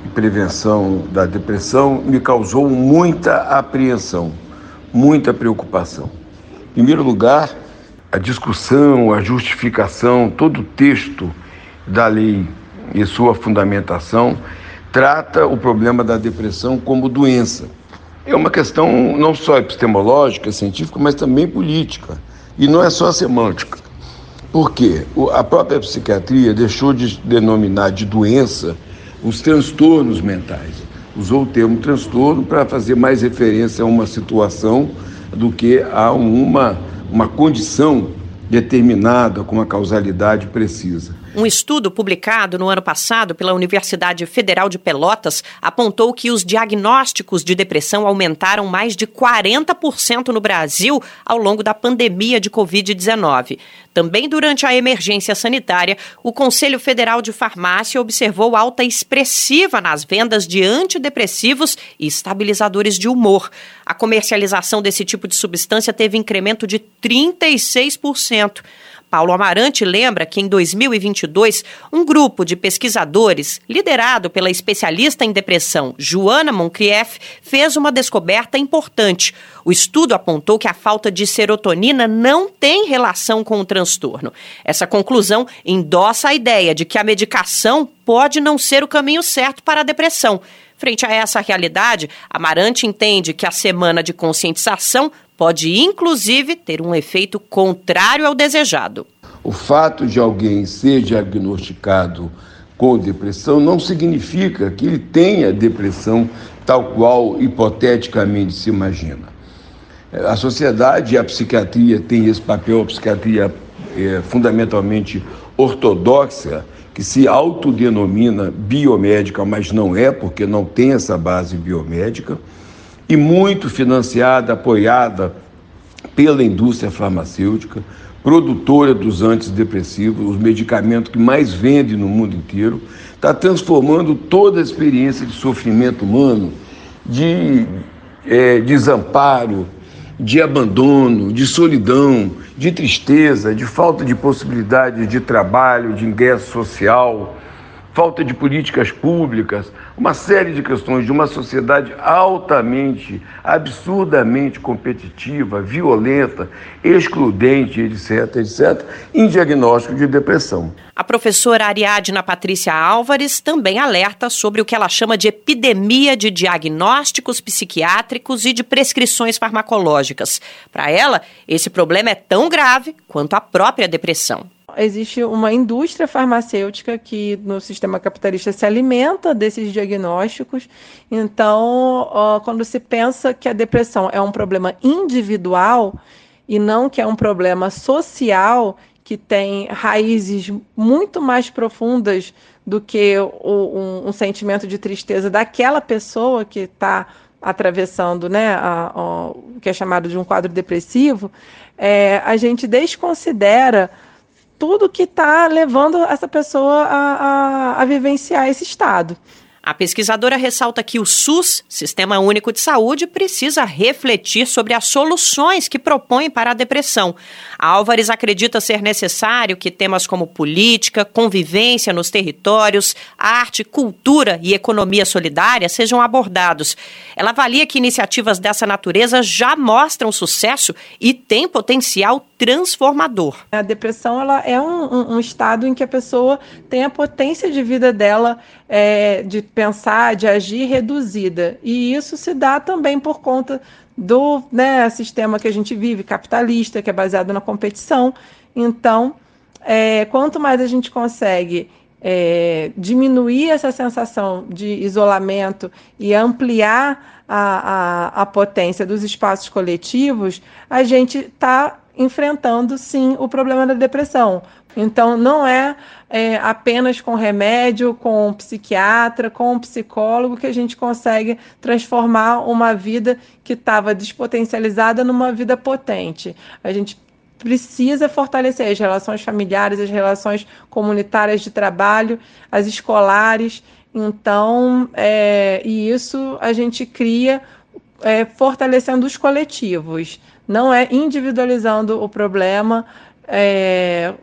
e prevenção da depressão me causou muita apreensão, muita preocupação. Em primeiro lugar, a discussão, a justificação, todo o texto da lei e sua fundamentação trata o problema da depressão como doença. É uma questão não só epistemológica, científica, mas também política. E não é só semântica. Por quê? A própria psiquiatria deixou de denominar de doença os transtornos mentais. Usou o termo transtorno para fazer mais referência a uma situação do que a uma uma condição determinada com uma causalidade precisa. Um estudo publicado no ano passado pela Universidade Federal de Pelotas apontou que os diagnósticos de depressão aumentaram mais de 40% no Brasil ao longo da pandemia de Covid-19. Também durante a emergência sanitária, o Conselho Federal de Farmácia observou alta expressiva nas vendas de antidepressivos e estabilizadores de humor. A comercialização desse tipo de substância teve incremento de 36%. Paulo Amarante lembra que em 2022, um grupo de pesquisadores, liderado pela especialista em depressão Joana Moncrief, fez uma descoberta importante. O estudo apontou que a falta de serotonina não tem relação com o transtorno. Essa conclusão endossa a ideia de que a medicação pode não ser o caminho certo para a depressão. Frente a essa realidade, Amarante entende que a semana de conscientização pode inclusive ter um efeito contrário ao desejado. O fato de alguém ser diagnosticado com depressão não significa que ele tenha depressão tal qual hipoteticamente se imagina. A sociedade e a psiquiatria têm esse papel, a psiquiatria é, fundamentalmente ortodoxa, que se autodenomina biomédica, mas não é, porque não tem essa base biomédica, e muito financiada, apoiada pela indústria farmacêutica, produtora dos antidepressivos, os medicamentos que mais vende no mundo inteiro, está transformando toda a experiência de sofrimento humano, de é, desamparo, de abandono, de solidão, de tristeza, de falta de possibilidade de trabalho, de ingresso social, falta de políticas públicas, uma série de questões de uma sociedade altamente, absurdamente competitiva, violenta, excludente, etc., etc., em diagnóstico de depressão. A professora Ariadna Patrícia Álvares também alerta sobre o que ela chama de epidemia de diagnósticos psiquiátricos e de prescrições farmacológicas. Para ela, esse problema é tão grave quanto a própria depressão existe uma indústria farmacêutica que no sistema capitalista se alimenta desses diagnósticos. Então, quando se pensa que a depressão é um problema individual e não que é um problema social que tem raízes muito mais profundas do que o, um, um, sentimento de tristeza daquela pessoa que está atravessando né, a, a, o que é chamado de um quadro depressivo, é, a gente desconsidera tudo que está levando essa pessoa a, a, a vivenciar esse estado. A pesquisadora ressalta que o SUS, Sistema Único de Saúde, precisa refletir sobre as soluções que propõe para a depressão. A Álvares acredita ser necessário que temas como política, convivência nos territórios, arte, cultura e economia solidária sejam abordados. Ela avalia que iniciativas dessa natureza já mostram sucesso e têm potencial transformador. A depressão ela é um, um, um estado em que a pessoa tem a potência de vida dela é, de pensar, de agir reduzida. E isso se dá também por conta do né, sistema que a gente vive, capitalista, que é baseado na competição. Então, é, quanto mais a gente consegue é, diminuir essa sensação de isolamento e ampliar a, a, a potência dos espaços coletivos, a gente está enfrentando sim o problema da depressão. Então, não é, é, apenas com remédio, com psiquiatra, com psicólogo que a gente consegue transformar uma vida que estava despotencializada numa vida potente. A gente precisa fortalecer as relações familiares, as relações comunitárias de trabalho, as escolares. Então, é, e isso a gente cria é, fortalecendo os coletivos não é individualizando o problema, é,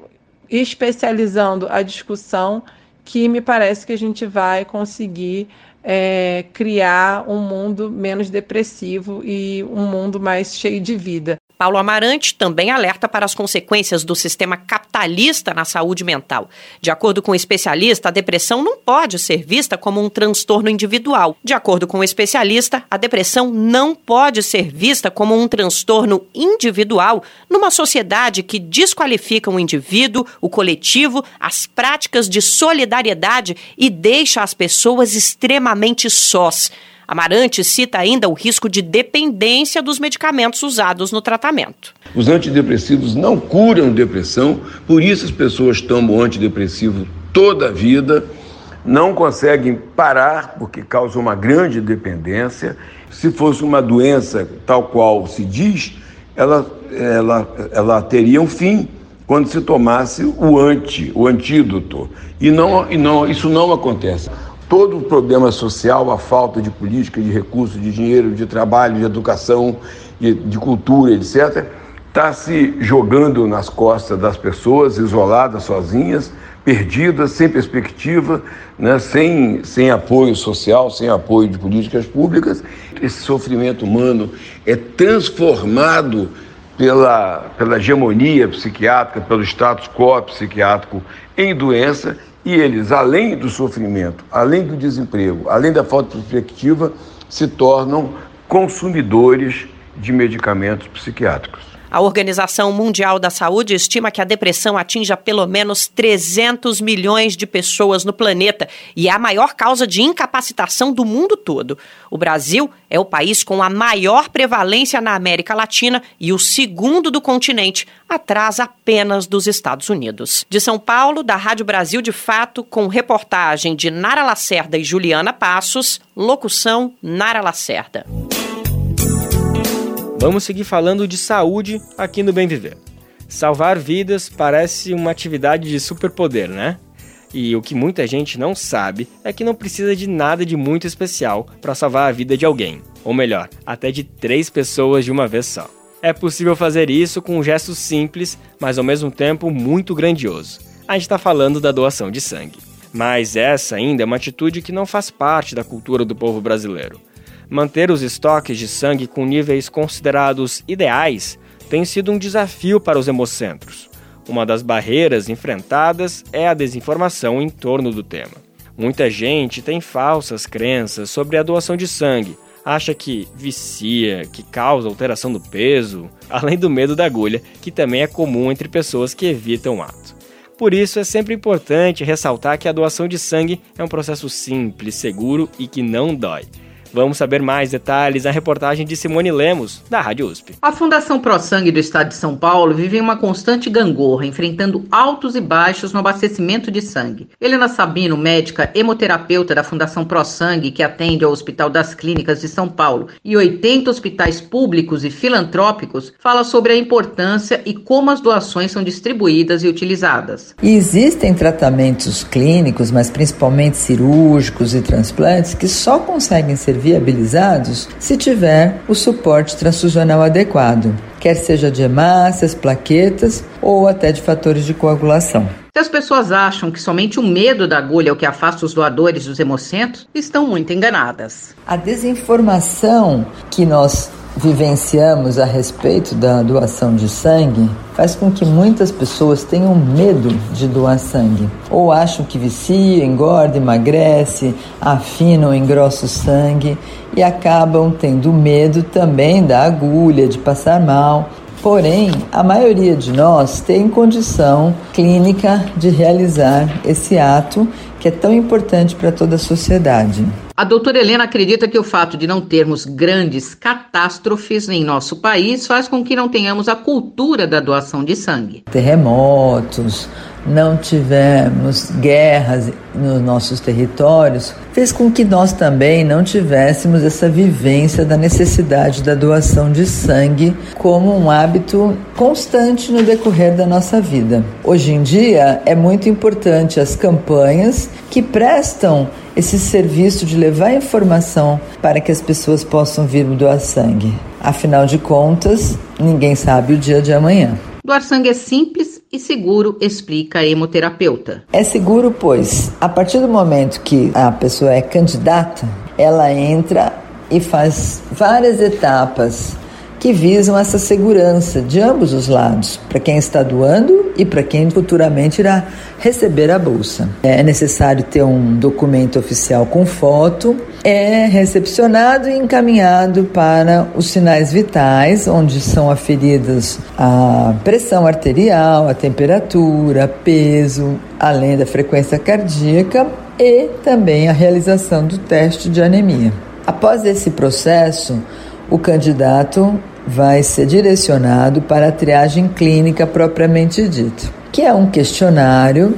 especializando a discussão, que me parece que a gente vai conseguir é, criar um mundo menos depressivo e um mundo mais cheio de vida. Paulo Amarante também alerta para as consequências do sistema capitalista na saúde mental. De acordo com o especialista, a depressão não pode ser vista como um transtorno individual. De acordo com o especialista, a depressão não pode ser vista como um transtorno individual numa sociedade que desqualifica o indivíduo, o coletivo, as práticas de solidariedade e deixa as pessoas extremamente sós. Amarante cita ainda o risco de dependência dos medicamentos usados no tratamento. Os antidepressivos não curam depressão, por isso as pessoas tomam antidepressivo toda a vida, não conseguem parar porque causa uma grande dependência. Se fosse uma doença tal qual se diz, ela, ela, ela teria um fim quando se tomasse o anti, o antídoto. E, não, e não, isso não acontece todo o problema social, a falta de política, de recursos, de dinheiro, de trabalho, de educação, de, de cultura, etc., está se jogando nas costas das pessoas, isoladas, sozinhas, perdidas, sem perspectiva, né, sem, sem apoio social, sem apoio de políticas públicas. Esse sofrimento humano é transformado pela, pela hegemonia psiquiátrica, pelo status quo psiquiátrico em doença e eles, além do sofrimento, além do desemprego, além da falta de perspectiva, se tornam consumidores de medicamentos psiquiátricos. A Organização Mundial da Saúde estima que a depressão atinja pelo menos 300 milhões de pessoas no planeta e é a maior causa de incapacitação do mundo todo. O Brasil é o país com a maior prevalência na América Latina e o segundo do continente, atrás apenas dos Estados Unidos. De São Paulo, da Rádio Brasil de Fato, com reportagem de Nara Lacerda e Juliana Passos, locução Nara Lacerda. Vamos seguir falando de saúde aqui no Bem Viver. Salvar vidas parece uma atividade de superpoder, né? E o que muita gente não sabe é que não precisa de nada de muito especial para salvar a vida de alguém, ou melhor, até de três pessoas de uma vez só. É possível fazer isso com um gesto simples, mas ao mesmo tempo muito grandioso. A gente está falando da doação de sangue. Mas essa ainda é uma atitude que não faz parte da cultura do povo brasileiro. Manter os estoques de sangue com níveis considerados ideais tem sido um desafio para os hemocentros. Uma das barreiras enfrentadas é a desinformação em torno do tema. Muita gente tem falsas crenças sobre a doação de sangue, acha que vicia, que causa alteração do peso, além do medo da agulha, que também é comum entre pessoas que evitam o ato. Por isso, é sempre importante ressaltar que a doação de sangue é um processo simples, seguro e que não dói. Vamos saber mais detalhes na reportagem de Simone Lemos, da Rádio USP. A Fundação Pro Sangue do Estado de São Paulo vive em uma constante gangorra, enfrentando altos e baixos no abastecimento de sangue. Helena Sabino, médica hemoterapeuta da Fundação Pro Sangue, que atende ao Hospital das Clínicas de São Paulo e 80 hospitais públicos e filantrópicos, fala sobre a importância e como as doações são distribuídas e utilizadas. E existem tratamentos clínicos, mas principalmente cirúrgicos e transplantes, que só conseguem ser viabilizados se tiver o suporte transfusional adequado, quer seja de hemácias, plaquetas ou até de fatores de coagulação. Se as pessoas acham que somente o medo da agulha é o que afasta os doadores dos hemocentros, estão muito enganadas. A desinformação que nós vivenciamos a respeito da doação de sangue faz com que muitas pessoas tenham medo de doar sangue, ou acham que vicia, engorda, emagrece, afina ou engrossa o sangue e acabam tendo medo também da agulha, de passar mal. Porém, a maioria de nós tem condição clínica de realizar esse ato que é tão importante para toda a sociedade. A doutora Helena acredita que o fato de não termos grandes catástrofes em nosso país faz com que não tenhamos a cultura da doação de sangue. Terremotos, não tivemos guerras nos nossos territórios, fez com que nós também não tivéssemos essa vivência da necessidade da doação de sangue como um hábito constante no decorrer da nossa vida. Hoje em dia é muito importante as campanhas que prestam esse serviço de levar informação para que as pessoas possam vir doar sangue. Afinal de contas, ninguém sabe o dia de amanhã. Doar sangue é simples e seguro, explica a hemoterapeuta. É seguro, pois, a partir do momento que a pessoa é candidata, ela entra e faz várias etapas que visam essa segurança de ambos os lados, para quem está doando e para quem futuramente irá receber a bolsa. É necessário ter um documento oficial com foto, é recepcionado e encaminhado para os sinais vitais, onde são aferidas a pressão arterial, a temperatura, peso, além da frequência cardíaca e também a realização do teste de anemia. Após esse processo, o candidato vai ser direcionado para a triagem clínica propriamente dito, que é um questionário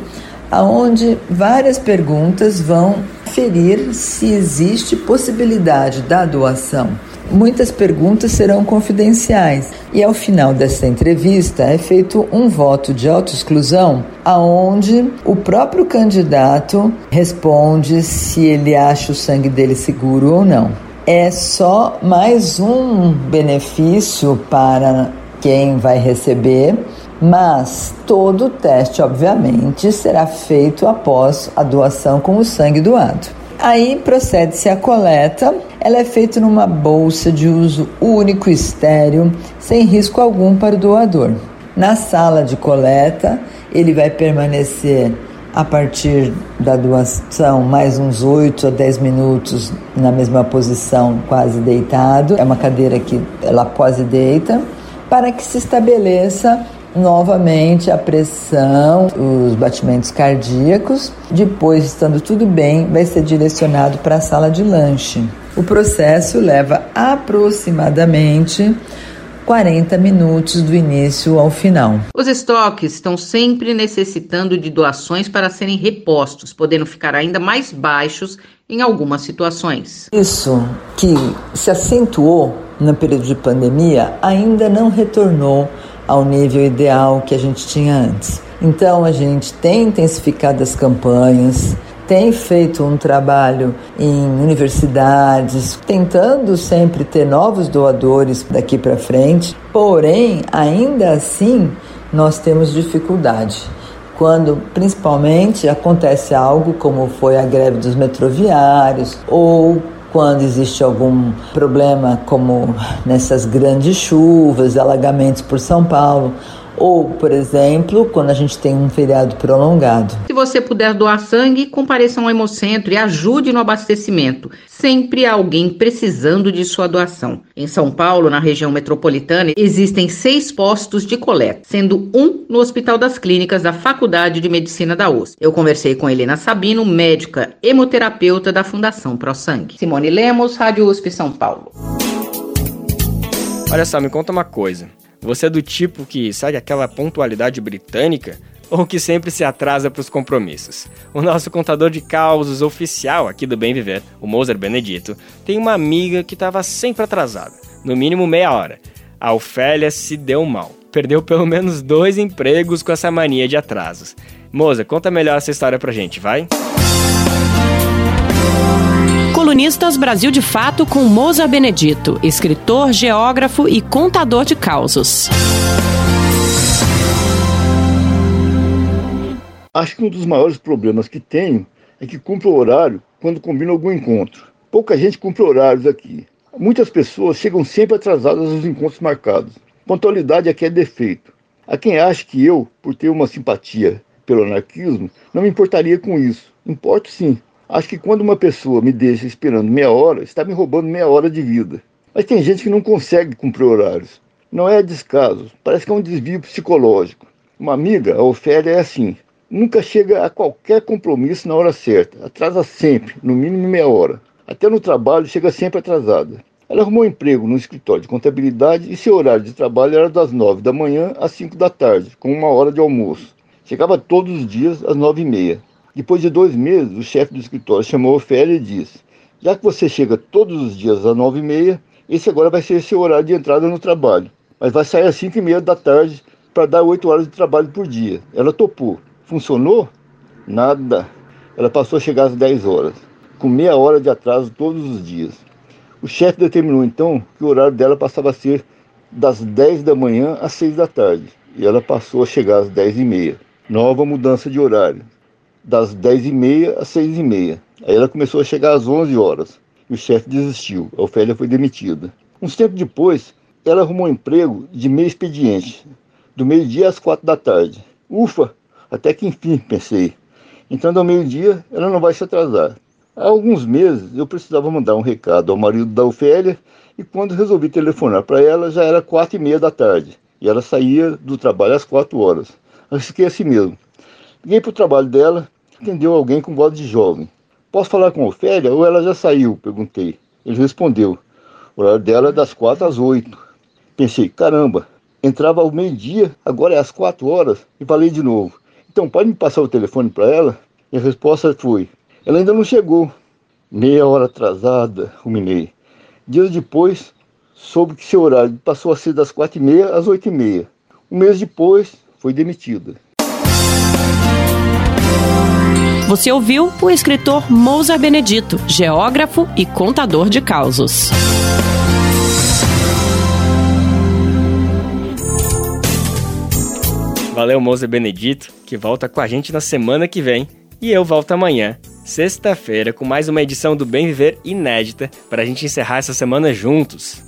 onde várias perguntas vão ferir se existe possibilidade da doação. Muitas perguntas serão confidenciais e ao final dessa entrevista é feito um voto de autoexclusão aonde o próprio candidato responde se ele acha o sangue dele seguro ou não é só mais um benefício para quem vai receber, mas todo o teste, obviamente, será feito após a doação com o sangue doado. Aí procede-se a coleta. Ela é feita numa bolsa de uso único estéreo, sem risco algum para o doador. Na sala de coleta, ele vai permanecer a partir da doação, mais uns 8 a 10 minutos na mesma posição, quase deitado. É uma cadeira que ela quase deita. para que se estabeleça novamente a pressão, os batimentos cardíacos. Depois, estando tudo bem, vai ser direcionado para a sala de lanche. O processo leva aproximadamente 40 minutos do início ao final. Os estoques estão sempre necessitando de doações para serem repostos, podendo ficar ainda mais baixos em algumas situações. Isso que se acentuou no período de pandemia ainda não retornou ao nível ideal que a gente tinha antes. Então a gente tem intensificado as campanhas, tem feito um trabalho em universidades, tentando sempre ter novos doadores daqui para frente, porém, ainda assim, nós temos dificuldade. Quando principalmente acontece algo como foi a greve dos metroviários ou quando existe algum problema como nessas grandes chuvas, alagamentos por São Paulo, ou, por exemplo, quando a gente tem um feriado prolongado. Se você puder doar sangue, compareça ao Hemocentro e ajude no abastecimento. Sempre há alguém precisando de sua doação. Em São Paulo, na região metropolitana, existem seis postos de coleta, sendo um no Hospital das Clínicas da Faculdade de Medicina da USP. Eu conversei com Helena Sabino, médica hemoterapeuta da Fundação Pro Sangue. Simone Lemos, Rádio USP São Paulo. Olha só, me conta uma coisa. Você é do tipo que segue aquela pontualidade britânica ou que sempre se atrasa para os compromissos? O nosso contador de causos oficial aqui do Bem Viver, o Moser Benedito, tem uma amiga que estava sempre atrasada, no mínimo meia hora. A Ofélia se deu mal. Perdeu pelo menos dois empregos com essa mania de atrasos. Moza, conta melhor essa história pra gente, vai? Colunistas Brasil de Fato com Moza Benedito, escritor, geógrafo e contador de causos. Acho que um dos maiores problemas que tenho é que cumpro horário quando combino algum encontro. Pouca gente cumpre horários aqui. Muitas pessoas chegam sempre atrasadas aos encontros marcados. Pontualidade aqui é defeito. Há quem ache que eu, por ter uma simpatia pelo anarquismo, não me importaria com isso. Importo sim. Acho que quando uma pessoa me deixa esperando meia hora, está me roubando meia hora de vida. Mas tem gente que não consegue cumprir horários. Não é descaso, parece que é um desvio psicológico. Uma amiga, a Ofélia, é assim. Nunca chega a qualquer compromisso na hora certa. Atrasa sempre, no mínimo meia hora. Até no trabalho chega sempre atrasada. Ela arrumou um emprego no escritório de contabilidade e seu horário de trabalho era das nove da manhã às cinco da tarde, com uma hora de almoço. Chegava todos os dias às nove e meia. Depois de dois meses, o chefe do escritório chamou Ofélia e disse: Já que você chega todos os dias às nove e meia, esse agora vai ser seu horário de entrada no trabalho. Mas vai sair às cinco e meia da tarde para dar oito horas de trabalho por dia. Ela topou. Funcionou? Nada. Ela passou a chegar às dez horas, com meia hora de atraso todos os dias. O chefe determinou então que o horário dela passava a ser das dez da manhã às seis da tarde. E ela passou a chegar às dez e meia. Nova mudança de horário das 10h30 às 6h30. Aí ela começou a chegar às 11 horas. E o chefe desistiu. A Ofélia foi demitida. Uns tempo depois, ela arrumou um emprego de meio expediente, do meio-dia às quatro da tarde. Ufa, até que enfim, pensei. Entrando ao meio-dia, ela não vai se atrasar. Há alguns meses eu precisava mandar um recado ao marido da Ofélia e quando resolvi telefonar para ela já era quatro e meia da tarde e ela saía do trabalho às quatro horas. Eu fiquei assim mesmo. Liguei para o trabalho dela atendeu alguém com voz de jovem. Posso falar com a Ofélia ou ela já saiu? Perguntei. Ele respondeu. O horário dela é das quatro às oito. Pensei, caramba, entrava ao meio-dia, agora é às quatro horas. E falei de novo. Então, pode me passar o telefone para ela? E a resposta foi: ela ainda não chegou. Meia hora atrasada, ruminei. Dias depois, soube que seu horário passou a ser das quatro e meia às oito e meia. Um mês depois, foi demitida. Você ouviu o escritor Mousa Benedito, geógrafo e contador de causos. Valeu, Mousa Benedito, que volta com a gente na semana que vem. E eu volto amanhã, sexta-feira, com mais uma edição do Bem Viver inédita, para a gente encerrar essa semana juntos.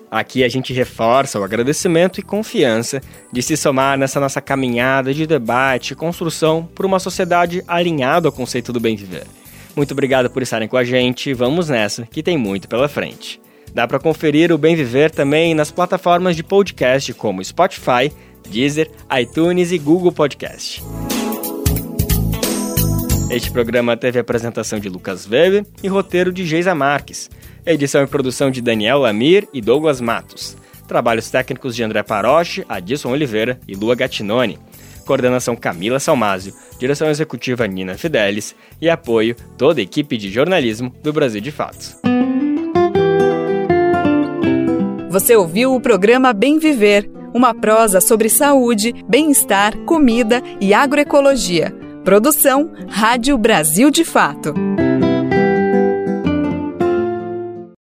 Aqui a gente reforça o agradecimento e confiança de se somar nessa nossa caminhada de debate e construção por uma sociedade alinhada ao conceito do bem viver. Muito obrigado por estarem com a gente. Vamos nessa, que tem muito pela frente. Dá para conferir o Bem Viver também nas plataformas de podcast como Spotify, Deezer, iTunes e Google Podcast. Este programa teve apresentação de Lucas Weber e roteiro de Geisa Marques. Edição e produção de Daniel Lamir e Douglas Matos. Trabalhos técnicos de André Paroche, Adilson Oliveira e Lua Gattinoni. Coordenação Camila Salmásio, direção executiva Nina Fidelis e apoio toda a equipe de jornalismo do Brasil de Fato. Você ouviu o programa Bem Viver, uma prosa sobre saúde, bem-estar, comida e agroecologia Produção Rádio Brasil de Fato.